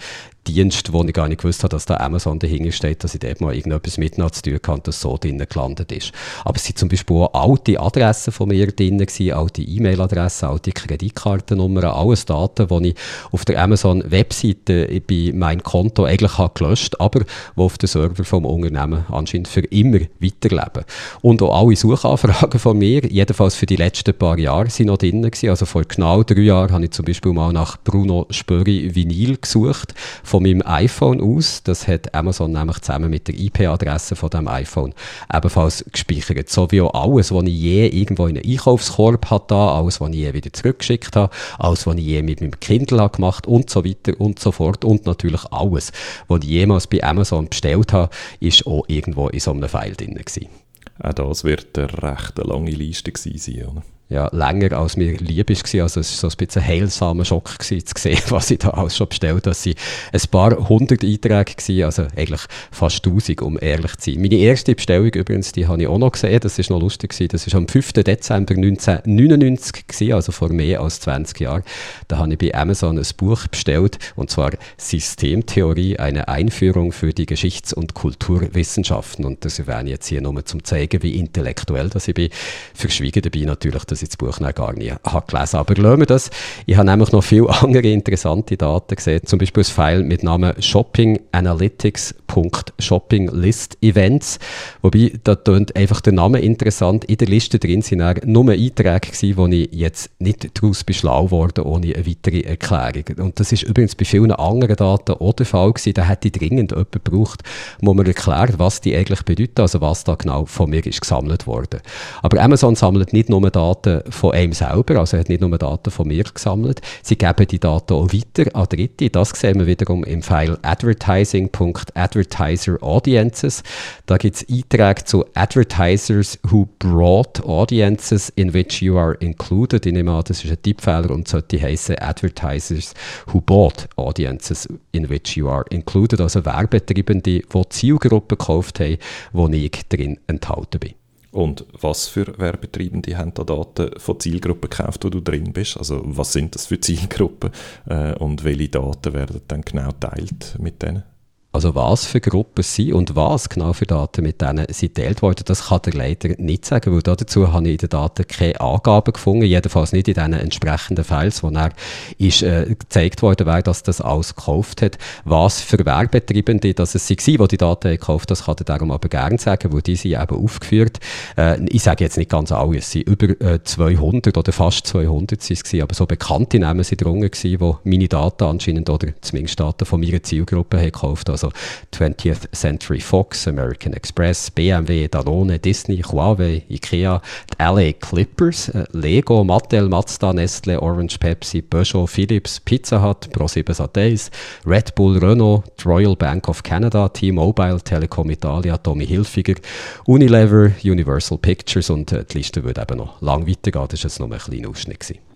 Dienst, wo ich gar nicht gewusst habe, dass da Amazon dahinter steht, dass ich dort mal irgendetwas miteinander zu tun kann das so drinnen gelandet ist. Aber es sind zum Beispiel auch alte Adressen von mir drin gewesen, alte E-Mail-Adressen, alte Kreditkartennummern, alles Daten, die ich auf der Amazon-Webseite bei meinem Konto eigentlich habe gelöscht aber die auf den Server vom Unternehmen anscheinend für immer weiterleben. Und auch alle Suchanfragen von mir, jedenfalls für die letzten paar Jahre, sind noch drin gewesen. Also vor genau drei Jahren habe ich zum Beispiel mal nach Bruno Spöri Vinyl gesucht von meinem iPhone aus. Das hat Amazon nämlich zusammen mit der IP-Adresse von dem iPhone ebenfalls gespeichert. So wie auch alles, was ich je irgendwo in einen Einkaufskorb hatte, alles, was ich je wieder zurückgeschickt habe, alles, was ich je mit meinem Kindle habe und so weiter und so fort. Und natürlich alles, was ich jemals bei Amazon bestellt habe, ist auch irgendwo in so einem File drin gewesen. Auch das wird eine recht lange Liste gewesen sein, oder? Ja, länger als mir lieb war. Also es war so ein bisschen ein heilsamer Schock gewesen, zu sehen, was ich da alles schon bestellt habe. Es waren ein paar hundert Einträge, gewesen, also eigentlich fast tausend, um ehrlich zu sein. Meine erste Bestellung übrigens, die habe ich auch noch gesehen, das war noch lustig. Gewesen. Das war am 5. Dezember 1999, gewesen, also vor mehr als 20 Jahren. Da habe ich bei Amazon ein Buch bestellt, und zwar Systemtheorie, eine Einführung für die Geschichts- und Kulturwissenschaften. Und das erwähne ich jetzt hier nur, um zu zeigen, wie intellektuell das ich bin. Verschwiegen dabei natürlich, dass ich das Buch noch gar nicht habe gelesen Aber lassen wir das. Ich habe nämlich noch viele andere interessante Daten gesehen. Zum Beispiel ein File mit Namen shoppinganalytics.shoppinglist-events. Wobei, da tönt einfach der Name interessant. In der Liste drin sind nur Einträge gewesen, wo ich jetzt nicht daraus beschlau wurde, ohne eine weitere Erklärung. Und das ist übrigens bei vielen anderen Daten auch der Fall gewesen. Da hätte ich dringend jemanden gebraucht, wo mir erklärt, was die eigentlich bedeuten, also was da genau von mir ist gesammelt worden. Aber Amazon sammelt nicht nur Daten Daten von einem selber, also er hat nicht nur Daten von mir gesammelt, sie geben die Daten auch weiter an Dritte. Das sehen wir wiederum im File advertising.advertiser-audiences. Da gibt es Einträge zu Advertisers who brought audiences in which you are included. Ich nehme an, das ist ein Tippfehler und sollte heißen Advertisers who bought audiences in which you are included. Also Werbetreibende, die Zielgruppen gekauft haben, wo ich drin enthalten bin. Und was für Werbetreibende haben da Daten von Zielgruppen gekauft, wo du drin bist? Also was sind das für Zielgruppen äh, und welche Daten werden dann genau teilt mit denen? Also was für Gruppen sind und was genau für Daten mit denen sind geteilt worden, das kann der leider nicht sagen, weil dazu habe ich in den Daten keine Angaben gefunden, jedenfalls nicht in den entsprechenden Files, wo er ist, äh, gezeigt worden wäre, dass das alles gekauft hat. Was für Werbetreibende das es waren, die die Daten gekauft haben, das kann er darum aber gerne sagen, weil die sind eben aufgeführt. Äh, ich sage jetzt nicht ganz alle, es sind über äh, 200 oder fast 200 sind es aber so bekannte Namen sind drunter gewesen, die meine Daten anscheinend oder zumindest Daten von meiner Zielgruppe haben gekauft haben also 20th Century Fox, American Express, BMW, Danone, Disney, Huawei, Ikea, die LA Clippers, äh, Lego, Mattel, Mazda, Nestle, Orange, Pepsi, Peugeot, Philips, Pizza Hut, Pro7 Sat1, Red Bull, Renault, Royal Bank of Canada, T-Mobile, Telekom Italia, Tommy Hilfiger, Unilever, Universal Pictures und äh, die Liste würde eben noch lang weitergehen. Das war jetzt noch ein kleiner Ausschnitt. Gewesen.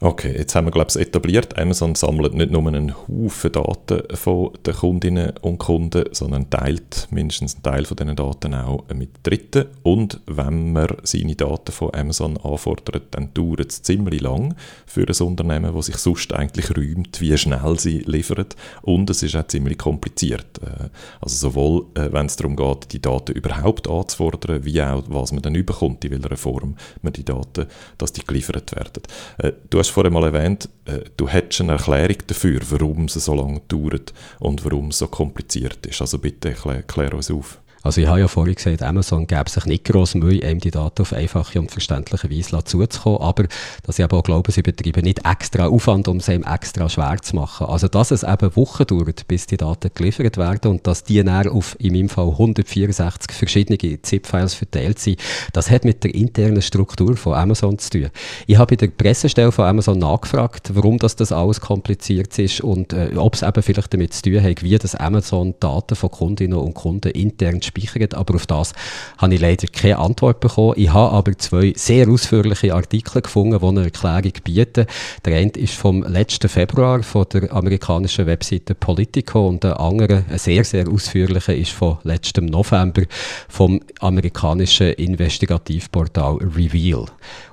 Okay, jetzt haben wir glaube ich etabliert, Amazon sammelt nicht nur einen Haufen Daten von den Kundinnen und Kunden, sondern teilt mindestens einen Teil von diesen Daten auch mit Dritten. Und wenn man seine Daten von Amazon anfordert, dann dauert es ziemlich lang für ein Unternehmen, das sich sonst eigentlich räumt, wie schnell sie liefert. Und es ist auch ziemlich kompliziert. Äh, also sowohl, äh, wenn es darum geht, die Daten überhaupt anzufordern, wie auch, was man dann überkommt, in welcher Form man die Daten, dass die geliefert werden. Äh, du hast vorhin mal erwähnt, äh, du hättest eine Erklärung dafür, warum es so lange dauert und warum es so kompliziert ist. Also bitte klär, klär uns auf. Also ich habe ja vorhin gesagt, Amazon gäbe sich nicht gross Mühe, einem die Daten auf einfache und verständliche Weise zuzukommen, aber dass ich aber auch glaube, sie betreiben nicht extra Aufwand, um es einem extra schwer zu machen. Also dass es eben Wochen dauert, bis die Daten geliefert werden und dass die dann auf, in meinem Fall, 164 verschiedene ZIP-Files verteilt sind, das hat mit der internen Struktur von Amazon zu tun. Ich habe bei der Pressestelle von Amazon nachgefragt, warum das, das alles kompliziert ist und äh, ob es eben vielleicht damit zu tun hat, wie das Amazon Daten von Kundinnen und Kunden intern speichert, aber auf das habe ich leider keine Antwort bekommen. Ich habe aber zwei sehr ausführliche Artikel gefunden, die eine Erklärung bieten. Der eine ist vom letzten Februar von der amerikanischen Webseite Politico und der andere, ein sehr, sehr ausführlicher, ist von letztem November vom amerikanischen Investigativportal Reveal.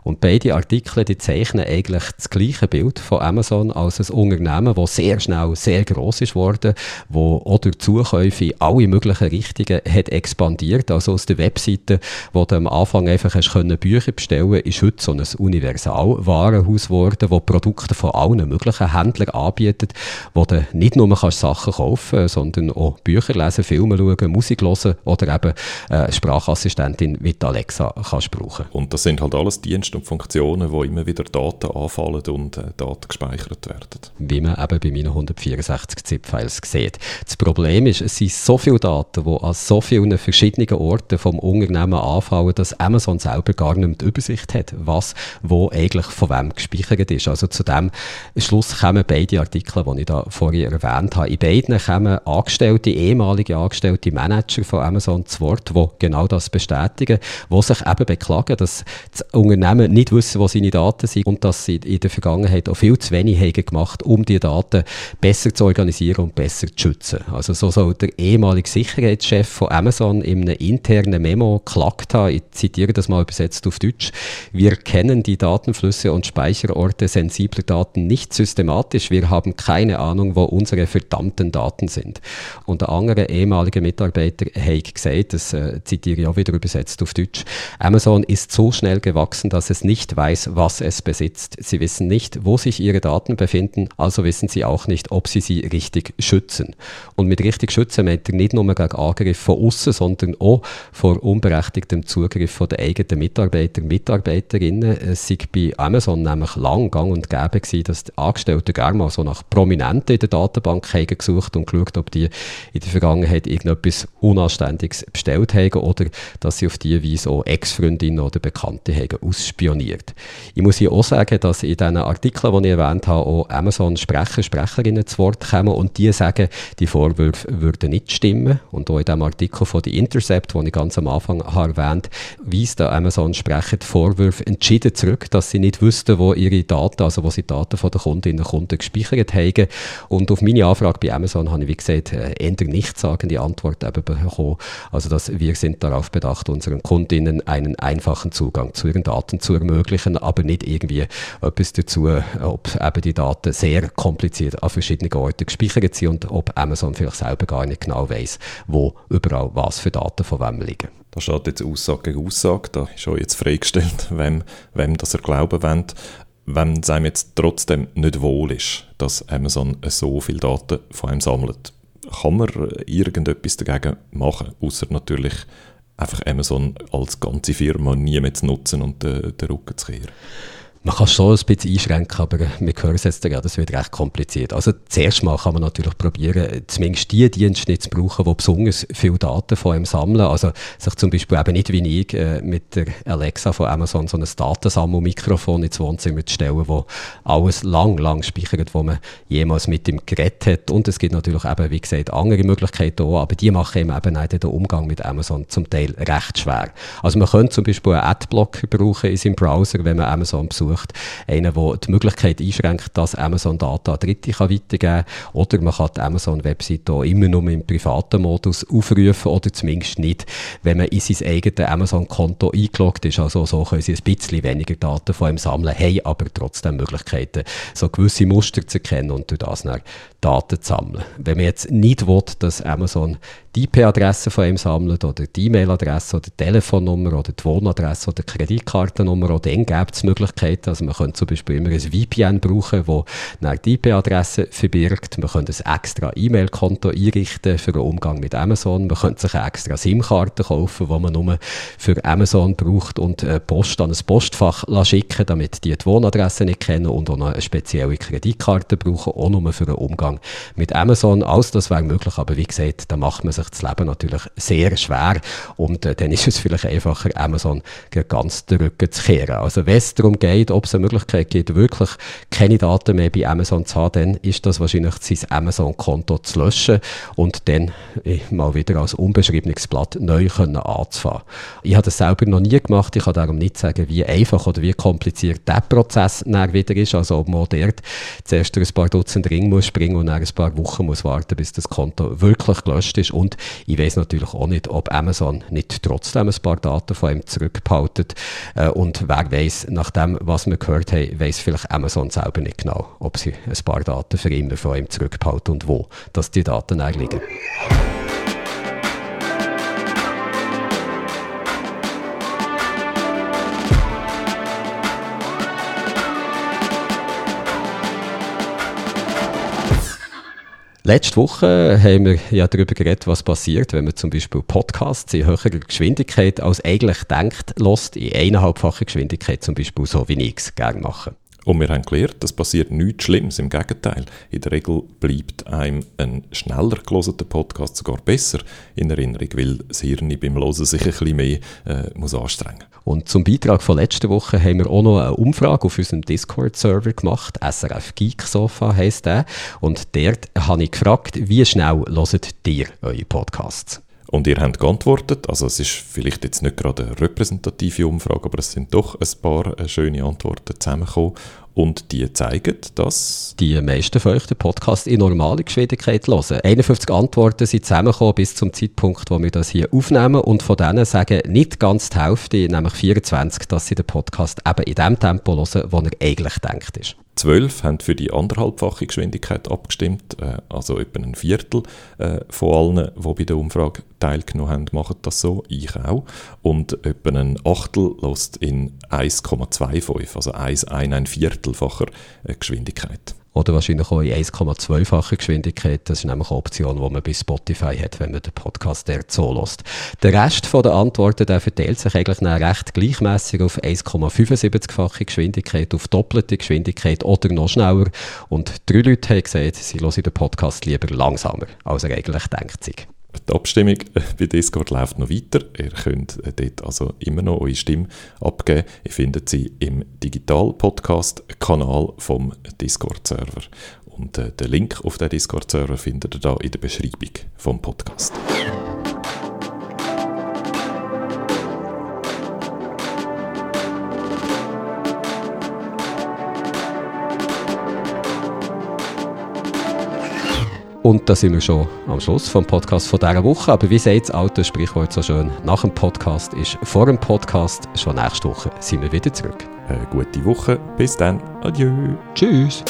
Und beide Artikel die zeichnen eigentlich das gleiche Bild von Amazon als ein Unternehmen, das sehr schnell sehr groß ist worden, wo auch durch Zukäufe alle möglichen Richtungen hat expandiert. Also aus der Webseite, wo du am Anfang einfach hast können Bücher bestellen ist heute so ein Universalwarenhaus geworden, wo Produkte von allen möglichen Händlern anbietet, wo du nicht nur kannst Sachen kaufen sondern auch Bücher lesen, Filme schauen, Musik hören oder eben äh, Sprachassistentin wie Alexa kannst brauchen. Und das sind halt alles Dienste und Funktionen, wo immer wieder Daten anfallen und äh, Daten gespeichert werden. Wie man eben bei meinen 164 ZIP-Files sieht. Das Problem ist, es sind so viele Daten, die an so vielen verschiedenen Orten vom Unternehmen anfallen, dass Amazon selber gar nicht die Übersicht hat, was wo eigentlich von wem gespeichert ist. Also zu dem Schluss kommen beide Artikel, die ich da vorher erwähnt habe. In beiden kommen Angestellte, ehemalige Angestellte Manager von Amazon zu Wort, die genau das bestätigen, die sich eben beklagen, dass das Unternehmen nicht wissen, wo seine Daten sind und dass sie in der Vergangenheit auch viel zu wenig haben gemacht, um die Daten besser zu organisieren und besser zu schützen. Also so soll der ehemalige Sicherheitschef von Amazon in einem internen Memo klagt haben, ich zitiere das mal übersetzt auf Deutsch, wir kennen die Datenflüsse und Speicherorte sensibler Daten nicht systematisch, wir haben keine Ahnung, wo unsere verdammten Daten sind. Und der andere ehemalige Mitarbeiter hat gesagt, das äh, zitiere ich auch wieder übersetzt auf Deutsch, Amazon ist so schnell gewachsen, dass es nicht weiß, was es besitzt. Sie wissen nicht, wo sich ihre Daten befinden, also wissen sie auch nicht, ob sie sie richtig schützen. Und mit richtig schützen meint er nicht nur gegen Angriff von außen, sondern auch vor unberechtigtem Zugriff von den eigenen Mitarbeiter, Mitarbeiterinnen. Es sei bei Amazon nämlich lang gang und gäbe gewesen, dass die Angestellten gerne mal so nach Prominenten in der Datenbank haben gesucht und geschaut, ob die in der Vergangenheit irgendetwas Unanständiges bestellt haben oder dass sie auf diese Weise auch Ex-Freundinnen oder Bekannte haben ausspioniert. Ich muss hier auch sagen, dass in diesen Artikeln, die ich erwähnt habe, auch Amazon-Sprecher, Sprecherinnen zu Wort kommen und die sagen, die Vorwürfe würden nicht stimmen. Und auch in dem Artikel von The Intercept, den ich ganz am Anfang habe erwähnt weist der Amazon-Sprecher die Vorwürfe entschieden zurück, dass sie nicht wüssten, wo ihre Daten, also wo sie Daten von den Kundinnen und Kunden gespeichert haben. Und auf meine Anfrage bei Amazon habe ich, wie gesagt, äh, eher nichtssagende Antwort eben bekommen. Also, dass wir sind darauf bedacht, unseren Kundinnen einen einfachen Zugang zu ihren Daten zu ermöglichen, aber nicht irgendwie etwas dazu, ob eben die Daten sehr kompliziert an verschiedenen Orten gespeichert sind und ob Amazon vielleicht selber gar nicht genau weiß, wo überall was für Daten von wem liegen. Da steht jetzt Aussage gegen Aussage, da ist schon jetzt freigestellt, wem, wem das er glauben will. Wenn es einem jetzt trotzdem nicht wohl ist, dass Amazon so viele Daten von einem sammelt, kann man irgendetwas dagegen machen, außer natürlich einfach Amazon als ganze Firma nie mehr zu nutzen und den, den Rücken zu kehren. Man kann es schon ein bisschen einschränken, aber wir hören es jetzt ja, das wird recht kompliziert. Also zuerst mal kann man natürlich probieren, zumindest die Dienste nicht zu brauchen, die besonders viele Daten von einem sammeln. Also sich zum Beispiel eben nicht wie ich äh, mit der Alexa von Amazon so ein Datensammelmikrofon ins Wohnzimmer zu stellen, wo alles lang, lang speichert, wo man jemals mit dem Gerät hat. Und es gibt natürlich eben, wie gesagt, andere Möglichkeiten auch, aber die machen eben, eben den Umgang mit Amazon zum Teil recht schwer. Also man könnte zum Beispiel einen Adblocker brauchen in seinem Browser, wenn man Amazon besucht gesucht. Einen, der die Möglichkeit einschränkt, dass Amazon Data Dritte kann weitergeben kann. Oder man kann die Amazon-Webseite immer nur im privaten Modus aufrufen oder zumindest nicht, wenn man in sein eigenes Amazon-Konto eingeloggt ist. Also so können sie ein bisschen weniger Daten von ihm sammeln, haben aber trotzdem Möglichkeiten, so gewisse Muster zu erkennen und durch das dann Daten zu sammeln. Wenn man jetzt nicht will, dass Amazon die IP-Adresse von ihm sammeln oder die E-Mail-Adresse oder die Telefonnummer oder die Wohnadresse oder die Kreditkartennummer, auch dann gibt es Möglichkeiten. Also man könnte zum Beispiel immer ein VPN brauchen, das die IP-Adresse verbirgt. Man könnte ein extra E-Mail-Konto einrichten für den Umgang mit Amazon. Man könnte sich eine extra SIM-Karte kaufen, die man nur für Amazon braucht und äh, Post an ein Postfach schicken, damit die die Wohnadresse nicht kennen und auch noch eine spezielle Kreditkarte brauchen, auch nur für den Umgang mit Amazon. Alles das wäre möglich, aber wie gesagt, da macht man sich das Leben natürlich sehr schwer und äh, dann ist es vielleicht einfacher, Amazon ganz den zu kehren. Also wenn es darum geht, ob es eine Möglichkeit gibt, wirklich keine Daten mehr bei Amazon zu haben, dann ist das wahrscheinlich sein Amazon-Konto zu löschen und dann äh, mal wieder als unbeschriebenes Blatt neu können anzufangen. Ich habe das selber noch nie gemacht, ich kann darum nicht sagen, wie einfach oder wie kompliziert der Prozess wieder ist, also ob man dort zuerst ein paar Dutzend Ringe muss springen und dann ein paar Wochen muss warten, bis das Konto wirklich gelöscht ist und ich weiß natürlich auch nicht, ob Amazon nicht trotzdem ein paar Daten von ihm zurückbehaltet äh, und wer weiß, nach dem, was wir gehört haben, weiß vielleicht Amazon selber nicht genau, ob sie ein paar Daten für immer von ihm zurückbehalten und wo, dass die Daten liegen. Letzte Woche haben wir ja darüber geredet, was passiert, wenn man zum Beispiel Podcasts in höherer Geschwindigkeit als eigentlich denkt, lost in eineinhalbfacher Geschwindigkeit zum Beispiel so, wie ich es gerne mache. Und wir haben gelernt, das passiert nichts Schlimmes, im Gegenteil. In der Regel bleibt einem ein schneller gelosener Podcast sogar besser in Erinnerung, weil das Hirn beim Hören sich ein bisschen mehr äh, muss anstrengen Und zum Beitrag von letzter Woche haben wir auch noch eine Umfrage auf unserem Discord-Server gemacht, SRF Geek Sofa heisst der. Und dort habe ich gefragt, wie schnell hört ihr eure Podcasts? Und ihr habt geantwortet, also es ist vielleicht jetzt nicht gerade eine repräsentative Umfrage, aber es sind doch ein paar äh, schöne Antworten zusammengekommen. Und die zeigen, dass die meisten von euch den Podcast in normaler Geschwindigkeit hören. 51 Antworten sind zusammengekommen bis zum Zeitpunkt, wo wir das hier aufnehmen. Und von denen sagen nicht ganz die Hälfte, nämlich 24, dass sie den Podcast eben in dem Tempo hören, wo er eigentlich denkt ist. Zwölf haben für die anderthalbfache Geschwindigkeit abgestimmt, äh, also etwa ein Viertel äh, von allen, die bei der Umfrage teilgenommen haben, machen das so, ich auch. Und etwa ein Achtel lässt in 1,25, also 1, ein, ein Viertelfacher äh, Geschwindigkeit. Oder wahrscheinlich auch in 1,2-facher Geschwindigkeit. Das ist nämlich eine Option, die man bei Spotify hat, wenn man den Podcast dort so lässt. Der Rest der Antworten der verteilt sich eigentlich recht gleichmäßig auf 1,75-fache Geschwindigkeit, auf doppelte Geschwindigkeit oder noch schneller. Und drei Leute haben gesagt, sie hören den Podcast lieber langsamer, als er eigentlich denkt. Sich. Die Abstimmung äh, bei Discord läuft noch weiter. Ihr könnt äh, dort also immer noch eure Stimme abgeben. Ihr findet sie im Digital-Podcast-Kanal vom Discord-Server. Und äh, den Link auf den Discord-Server findet ihr da in der Beschreibung vom Podcast. Und da sind wir schon am Schluss vom Podcast von dieser Woche. Aber wie sagt das alte Sprichwort so schön, nach dem Podcast ist vor dem Podcast. Schon nächste Woche sind wir wieder zurück. Eine gute Woche. Bis dann. Adieu. Tschüss.